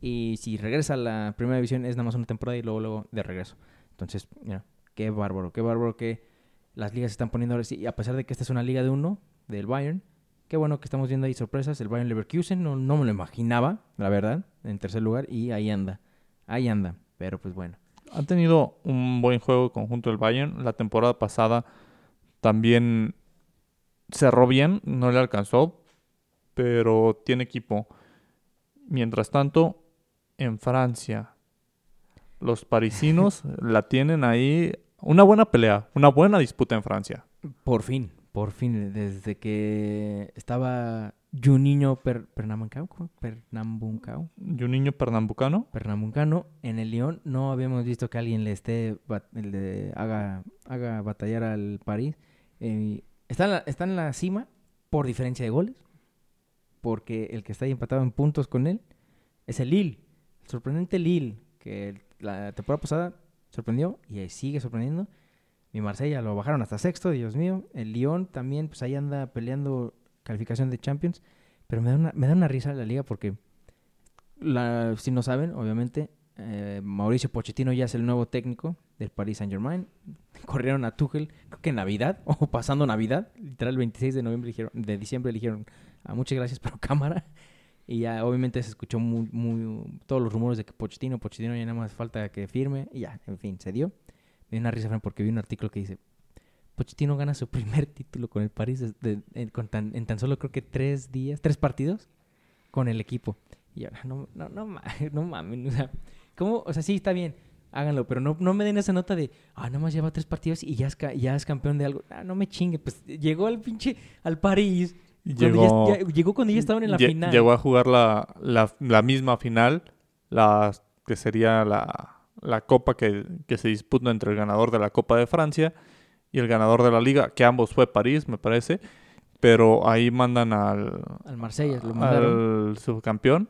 A: y si regresa a la primera división es nada más una temporada y luego, luego de regreso. Entonces, mira, qué bárbaro, qué bárbaro que las ligas se están poniendo ahora y a pesar de que esta es una liga de uno, del Bayern, qué bueno que estamos viendo ahí sorpresas, el Bayern Leverkusen, no, no me lo imaginaba, la verdad, en tercer lugar, y ahí anda, ahí anda, pero pues bueno.
B: Ha tenido un buen juego conjunto el Bayern. La temporada pasada también cerró bien, no le alcanzó, pero tiene equipo. Mientras tanto, en Francia, los parisinos [LAUGHS] la tienen ahí. Una buena pelea, una buena disputa en Francia.
A: Por fin, por fin, desde que estaba Juninho per, Pernambucano. Pernambucano,
B: niño pernambucano.
A: Pernambucano, en el Lyon no habíamos visto que alguien le esté, bat- haga, haga batallar al París. Eh, está, en la, está en la cima por diferencia de goles, porque el que está ahí empatado en puntos con él es el Lille, el sorprendente Lille, que la temporada pasada sorprendió y sigue sorprendiendo. Mi Marsella lo bajaron hasta sexto, Dios mío. El Lyon también, pues ahí anda peleando calificación de Champions. Pero me da una, me da una risa la liga porque, la, si no saben, obviamente, eh, Mauricio Pochettino ya es el nuevo técnico del Paris Saint Germain. Corrieron a Tuchel, creo que en Navidad, [LAUGHS] o pasando Navidad, literal el 26 de noviembre dijeron, de diciembre dijeron, ah, muchas gracias, pero [LAUGHS] cámara. Y ya obviamente se escuchó muy, muy, todos los rumores de que Pochettino, Pochettino ya nada más falta que firme. Y ya, en fin, se dio. Me dio una risa porque vi un artículo que dice, Pochettino gana su [LAUGHS] primer título con el París desde- en, con tan, en tan solo creo que tres días, tres partidos con el equipo. Y ahora, no, no, no, no mames, o sea, ¿cómo? O sea, sí, está bien. háganlo, pero no, no me den esa nota de, ah, nomás lleva tres partidos y ya es, ya es campeón de algo. Ah, no me chingue, pues llegó al pinche, al París. cuando
B: Llegó,
A: ya- ya- llegó cuando ya estaban en la final.
B: llegó a jugar la, la, la misma final, la, que sería la, la copa que, que se disputa entre el ganador de la Copa de Francia y el ganador de la liga, que ambos fue París, me parece. Pero ahí mandan al,
A: Al Marsella, lo mandaron.
B: al subcampeón.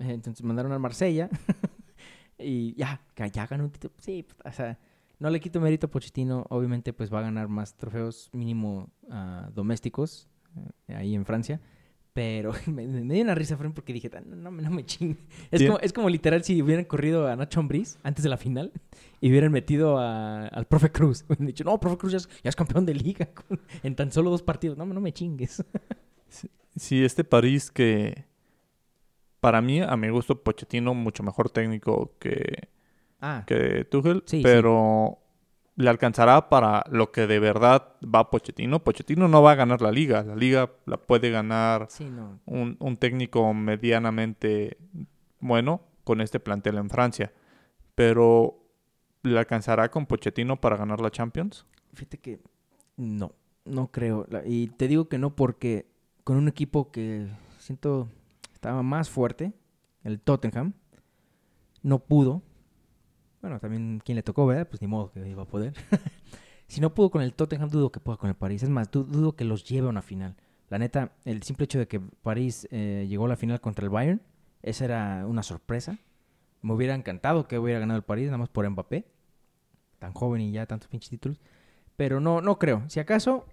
A: Eh, Entonces mandaron al Marsella. [LAUGHS] y ya, que ya ganó un título. Sí, pues, o sea, no le quito mérito a Pochettino. Obviamente, pues va a ganar más trofeos mínimo ah, domésticos eh, ahí en Francia. Pero [LAUGHS] me, me dio una risa, Fren, porque dije, "Ah, no, no, me- no me chingue. Es como, es como literal si hubieran corrido a Nacho Ambriz antes de la final y hubieran metido a- al profe Cruz. [LAUGHS] Hubieran dicho, no, profe Cruz ya es, ya es campeón de liga con- [LAUGHS] en tan solo dos partidos. No, no me chingues.
B: Sí, este París que para mí, a mi gusto, Pochettino mucho mejor técnico que,
A: Ah,
B: que Tuchel,
A: Sí, sí.
B: pero le alcanzará para lo que de verdad va Pochettino. Pochettino no va a ganar la liga, la liga la puede ganar
A: sí, no.
B: un, un técnico medianamente bueno con este plantel en Francia, pero ¿le alcanzará con Pochettino para ganar la Champions?
A: Fíjate que no, no creo. Y te digo que no porque con un equipo que siento estaba más fuerte, el Tottenham, no pudo. Bueno, también quien le tocó, ¿verdad? Pues ni modo que iba a poder. [LAUGHS] si no pudo con el Tottenham, dudo que pueda con el París. Es más, du- dudo que los lleve a una final. La neta, el simple hecho de que París eh, llegó a la final contra el Bayern, esa era una sorpresa. Me hubiera encantado que hubiera ganado el París, nada más por Mbappé. Tan joven y ya tantos pinches títulos. Pero no, no creo. Si acaso,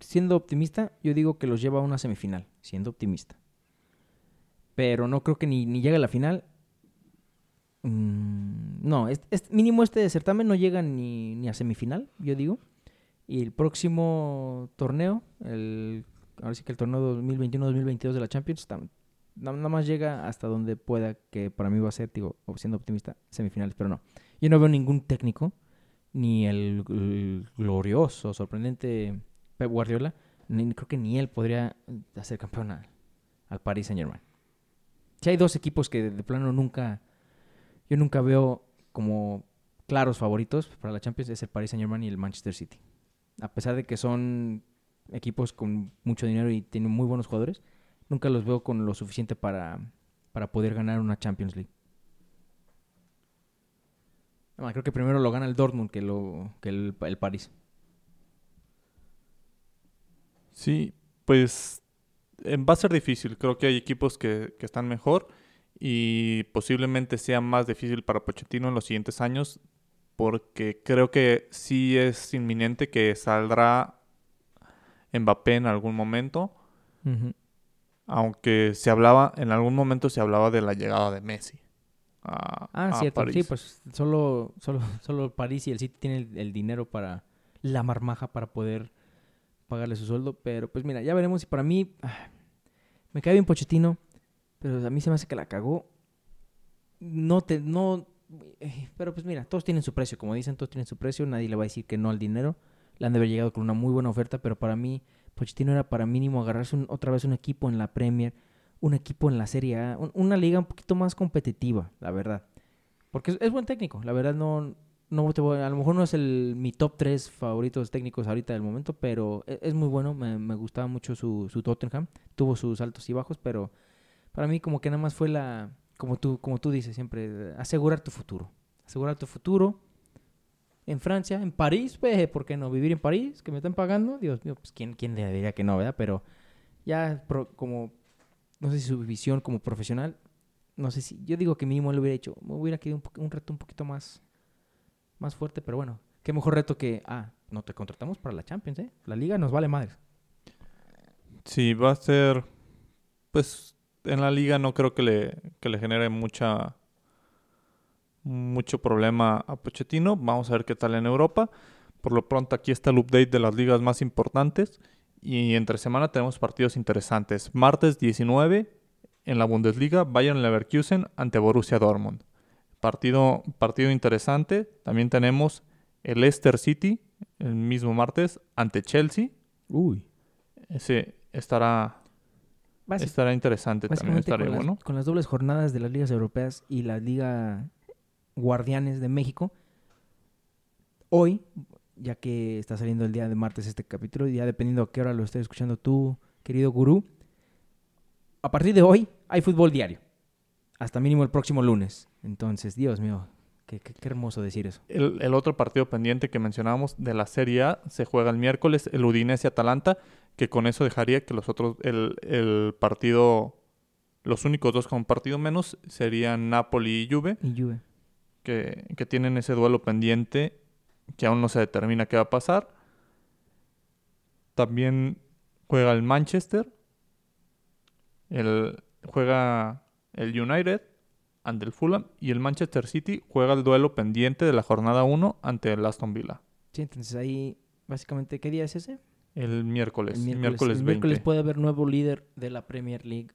A: siendo optimista, yo digo que los lleva a una semifinal, siendo optimista. Pero no creo que ni, ni llegue a la final. Mm, no, mínimo este certamen no llega ni, ni a semifinal, yo digo. Y el próximo torneo, el, ahora sí que el torneo 2021-2022 de la Champions, tam- na- nada más llega hasta donde pueda, que para mí va a ser, digo, siendo optimista, semifinales, pero no. Yo no veo ningún técnico, ni el, glorioso, sorprendente Pep Guardiola, ni, creo que ni él podría hacer campeón al Paris Saint Germain. Si hay dos equipos que de plano nunca, yo nunca veo como claros favoritos para la Champions, es el Paris Saint Germain y el Manchester City. A pesar de que son equipos con mucho dinero y tienen muy buenos jugadores, nunca los veo con lo suficiente para, para poder ganar una Champions League. Creo que primero lo gana el Dortmund que, lo, que el, el París.
B: Sí, pues va a ser difícil. Creo que hay equipos que, que están mejor y posiblemente sea más difícil para Pochettino en los siguientes años porque creo que sí es inminente que saldrá Mbappé en algún momento, aunque se hablaba, en algún momento se hablaba de la llegada de Messi. a-
A: Ah,
B: a
A: cierto. Sí, pues solo, solo, solo París y el City tienen el, el dinero para la marmaja para poder pagarle su sueldo. Pero pues mira, ya veremos. Y para mí, [SIGHS] me cae bien Pochettino, pero a mí se me hace que la cagó. No te, no, eh, pero pues mira, todos tienen su precio, como dicen, todos tienen su precio. Nadie le va a decir que no al dinero. Le han de haber llegado con una muy buena oferta, pero para mí, Pochettino era para mínimo agarrarse otra vez un equipo en la Premier, un equipo en la Serie A, un- una liga un poquito más competitiva, la verdad. Porque es buen técnico, la verdad no, no te voy- a lo mejor no es el mi top 3 favoritos técnicos ahorita del momento, pero e- es, muy bueno, me, me gustaba mucho su, su Tottenham, tuvo sus altos y bajos, pero para mí como que nada más fue la, como tú, como tú dices siempre, asegurar tu futuro, asegurar tu futuro en Francia, en París, pues, ¿por qué no? Vivir en París, que me están pagando, Dios mío, pues quién, quién le diría que no, ¿verdad? Pero ya como, no sé si su visión como profesional, no sé si, yo digo que mínimo le hubiera hecho, me hubiera querido un, un reto un poquito más, más fuerte, pero bueno, qué mejor reto que, ah, no te contratamos para la Champions, ¿eh? La liga nos vale madres.
B: Sí, va a ser, pues en la liga no creo que le, que le genere mucha mucho problema a Pochettino. Vamos a ver qué tal en Europa. Por lo pronto aquí está el update de las ligas más importantes y entre semana tenemos partidos interesantes. Martes 19 en la Bundesliga, Bayern Leverkusen ante Borussia Dortmund. Partido, partido interesante. También tenemos el Leicester City el mismo martes ante Chelsea.
A: Uy.
B: Ese estará
A: Basi-
B: Estará interesante también, estaría
A: con las,
B: bueno.
A: con las dobles jornadas de las ligas europeas y la liga Guardianes de México. Hoy, ya que está saliendo el día de martes este capítulo, y ya dependiendo a qué hora lo estés escuchando tú, querido gurú, a partir de hoy hay fútbol diario. Hasta mínimo el próximo lunes. Entonces, Dios mío, qué, qué- qué hermoso decir eso.
B: El, el otro partido pendiente que mencionábamos de la Serie A se juega el miércoles, el Udinese-Atalanta, que con eso dejaría que los otros, el, el partido, los únicos dos con partido menos serían Napoli y Juve,
A: Y Juve.
B: que, que tienen ese duelo pendiente que aún no se determina qué va a pasar. También juega el Manchester, el, juega el United ante el Fulham y el Manchester City juega el duelo pendiente de la jornada 1 ante el Aston Villa.
A: Sí, entonces ahí, básicamente, ¿qué día es ese?
B: El miércoles,
A: El
B: miércoles,
A: el
B: 20.
A: miércoles puede haber nuevo líder de la Premier League.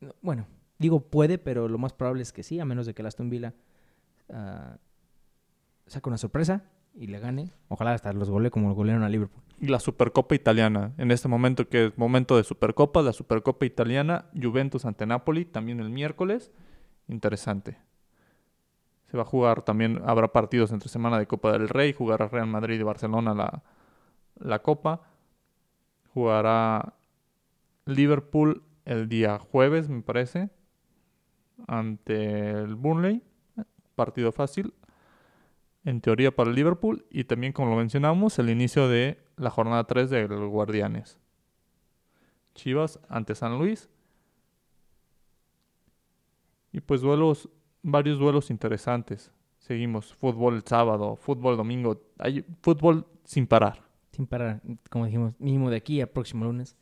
A: No, Bueno, digo puede, pero lo más probable es que sí, a menos de que el Aston Villa ah, saque una sorpresa y le gane. Ojalá hasta los golee como golearon a Liverpool.
B: Y la Supercopa Italiana, en este momento que es momento de Supercopa, la Supercopa Italiana, Juventus ante Napoli, también el miércoles. Interesante. Se va a jugar también, habrá partidos entre semana de Copa del Rey, jugará Real Madrid y Barcelona la, la Copa. Jugará Liverpool el día jueves, me parece, ante el Burnley. Partido fácil, en teoría para el Liverpool. Y también, como lo mencionamos, el inicio de la jornada 3 del Guardianes. Chivas ante San Luis. Y pues duelos, varios duelos interesantes. Seguimos, fútbol el sábado, fútbol domingo. Hay fútbol sin parar.
A: Sin parar, como dijimos, mínimo de aquí al próximo lunes.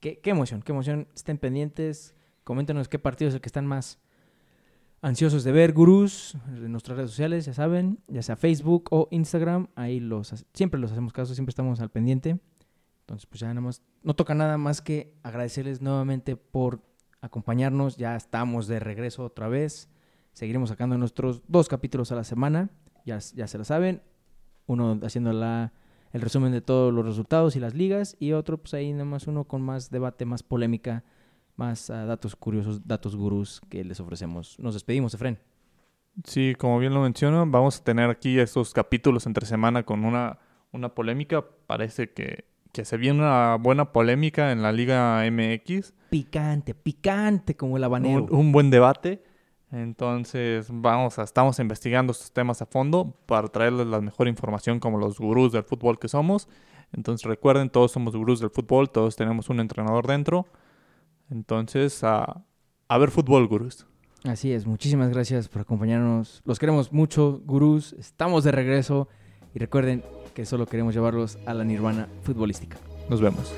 A: Qué, qué emoción, qué emoción. Estén pendientes. Coméntenos qué partido es el que están más ansiosos de ver, gurús, en nuestras redes sociales, ya saben, ya sea Facebook o Instagram. Ahí los siempre los hacemos caso, siempre estamos al pendiente. Entonces, pues ya nada más, no toca nada más que agradecerles nuevamente por acompañarnos. Ya estamos de regreso otra vez. Seguiremos sacando nuestros dos capítulos a la semana. Ya, ya se lo saben. Uno haciendo la, el resumen de todos los resultados y las ligas. Y otro, pues ahí nada más uno con más debate, más polémica, más ah, datos curiosos, datos gurús que les ofrecemos. Nos despedimos, Efren.
B: Sí, como bien lo menciono, vamos a tener aquí estos capítulos entre semana con una, una polémica. Parece que, que se viene una buena polémica en la Liga MX.
A: Picante, picante como el habanero.
B: un, un buen debate. Entonces, vamos a, estamos investigando estos temas a fondo para traerles la mejor información como los gurús del fútbol que somos. Entonces, recuerden, todos somos gurús del fútbol, todos tenemos un entrenador dentro. Entonces, a, a ver fútbol, gurús.
A: Así es, muchísimas gracias por acompañarnos. Los queremos mucho, gurús. Estamos de regreso. Y recuerden que solo queremos llevarlos a la nirvana futbolística.
B: Nos vemos.